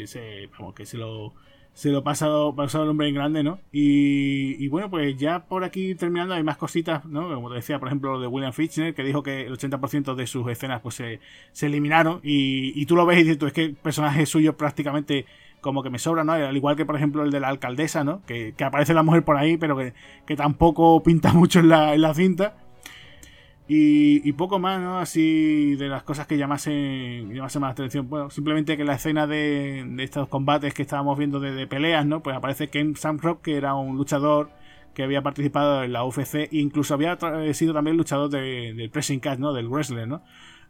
se, vamos, que se lo, se lo ha pasado, el hombre en grande, ¿no? Y, bueno, pues ya por aquí terminando hay más cositas, ¿no? Como te decía, por ejemplo, de William Fichtner, que dijo que el 80% de sus escenas pues se, se eliminaron y, y, tú lo ves y dices, tú, es que el personaje suyo prácticamente como que me sobra, ¿no? Al igual que, por ejemplo, el de la alcaldesa, ¿no? Que, aparece la mujer por ahí, pero que, tampoco pinta mucho en la, en la cinta. Y, poco más, ¿no? Así de las cosas que llamasen, llamasen más atención. Bueno, simplemente que la escena de, estos combates que estábamos viendo de, peleas, ¿no? Pues aparece Ken Samrock, que era un luchador que había participado en la UFC e incluso había sido también luchador del pressing catch, ¿no? Del wrestler, ¿no?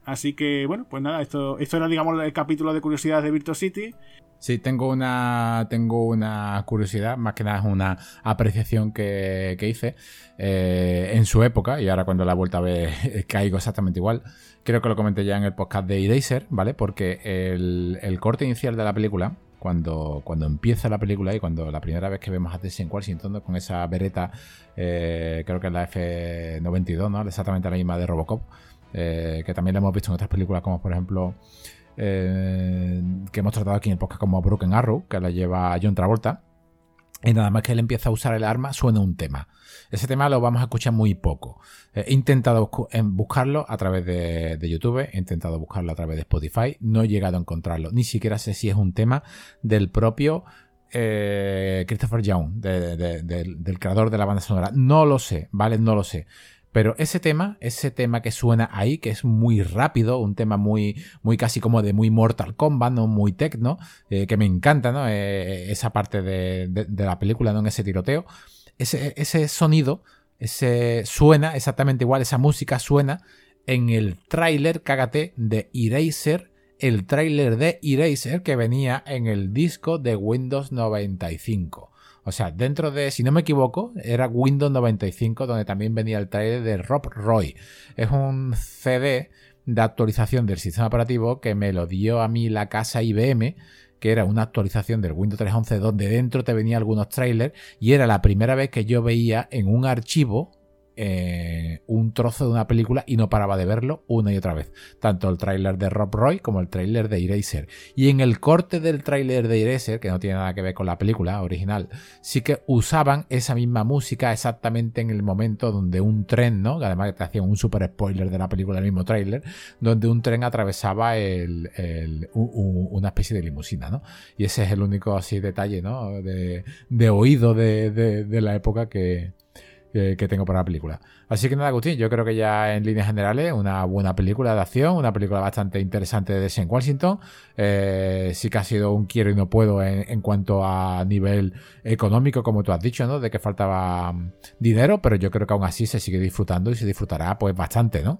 Así que, bueno, pues nada, esto, esto era, digamos, el capítulo de curiosidades de Virtual City. Sí, tengo una, tengo una curiosidad, más que nada es una apreciación que, hice eh, en su época, y ahora cuando la vuelta a ver caigo exactamente igual. Creo que lo comenté ya en el podcast de Eraser, ¿vale? Porque el, corte inicial de la película, cuando, cuando empieza la película y cuando la primera vez que vemos a Tessie Washington con esa bereta, eh, creo que es la F92, ¿no? Exactamente la misma de Robocop, eh, que también la hemos visto en otras películas como por ejemplo eh, que hemos tratado aquí en el podcast como Broken Arrow, que la lleva John Travolta. Y nada más que él empieza a usar el arma, suena un tema. Ese tema lo vamos a escuchar muy poco. Eh, he intentado buscarlo a través de, YouTube, he intentado buscarlo a través de Spotify, no he llegado a encontrarlo. Ni siquiera sé si es un tema del propio Christopher Young, del creador de la banda sonora. No lo sé, ¿vale? No lo sé. Pero ese tema, ese tema que suena ahí, que es muy rápido, un tema muy, muy casi como de muy Mortal Kombat, ¿no? Muy techno, eh, que me encanta, ¿no? Eh, esa parte de, la película, ¿no? En ese tiroteo. Ese, ese sonido ese suena exactamente igual, esa música suena en el tráiler, cágate, de Eraser, el tráiler de Eraser que venía en el disco de Windows 95. O sea, dentro de, si no me equivoco, era Windows 95 donde también venía el trailer de Rob Roy. Es un CD de actualización del sistema operativo que me lo dio a mí la casa IBM que era una actualización del Windows 3.11 donde dentro te venía algunos trailers y era la primera vez que yo veía en un archivo eh, un trozo de una película y no paraba de verlo una y otra vez. Tanto el tráiler de Rob Roy como el tráiler de Eraser. Y en el corte del tráiler de Eraser, que no tiene nada que ver con la película original, sí que usaban esa misma música exactamente en el momento donde un tren, ¿no? Además te hacían un super spoiler de la película, el mismo tráiler, donde un tren atravesaba una especie de limusina, ¿no? Y ese es el único así detalle, ¿no? De, oído de la época que, que, tengo para la película. Así que nada, Agustín, yo creo que ya en líneas generales, una buena película de acción, una película bastante interesante de Shane Washington. Eh, sí que ha sido un quiero y no puedo en, cuanto a nivel económico, como tú has dicho, ¿no? De que faltaba mm, dinero, pero yo creo que aún así se sigue disfrutando y se disfrutará pues bastante, ¿no?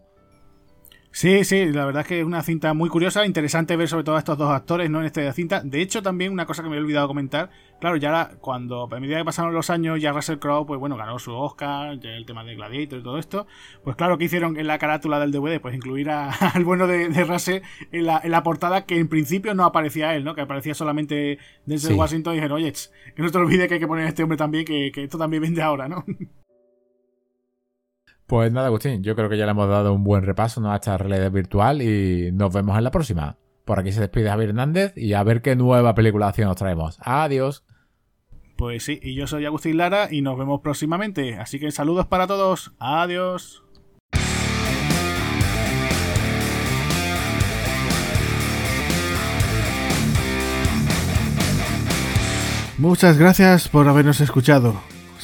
Sí, sí, la verdad es que es una cinta muy curiosa, interesante ver sobre todo a estos dos actores ¿no? en esta cinta. De hecho, también una cosa que me he olvidado comentar, claro, ya cuando a medida que pasaron los años, ya Russell Crowe, pues bueno, ganó su Oscar, ya el tema de Gladiator y todo esto, pues claro, que hicieron en la carátula del DVD? Pues incluir al bueno de, de Russell en la, en la, portada que en principio no aparecía él, ¿no? Que aparecía solamente Denzel Washington y dijeron, oye, que no te olvides que hay que poner a este hombre también, que, que esto también vende ahora, ¿no? Pues nada, Agustín, yo creo que ya le hemos dado un buen repaso a esta realidad virtual y nos vemos en la próxima. Por aquí se despide Javier Hernández y a ver qué nueva película nos traemos. Adiós. Pues sí, y yo soy Agustín Lara y nos vemos próximamente. Así que saludos para todos. Adiós. Muchas gracias por habernos escuchado.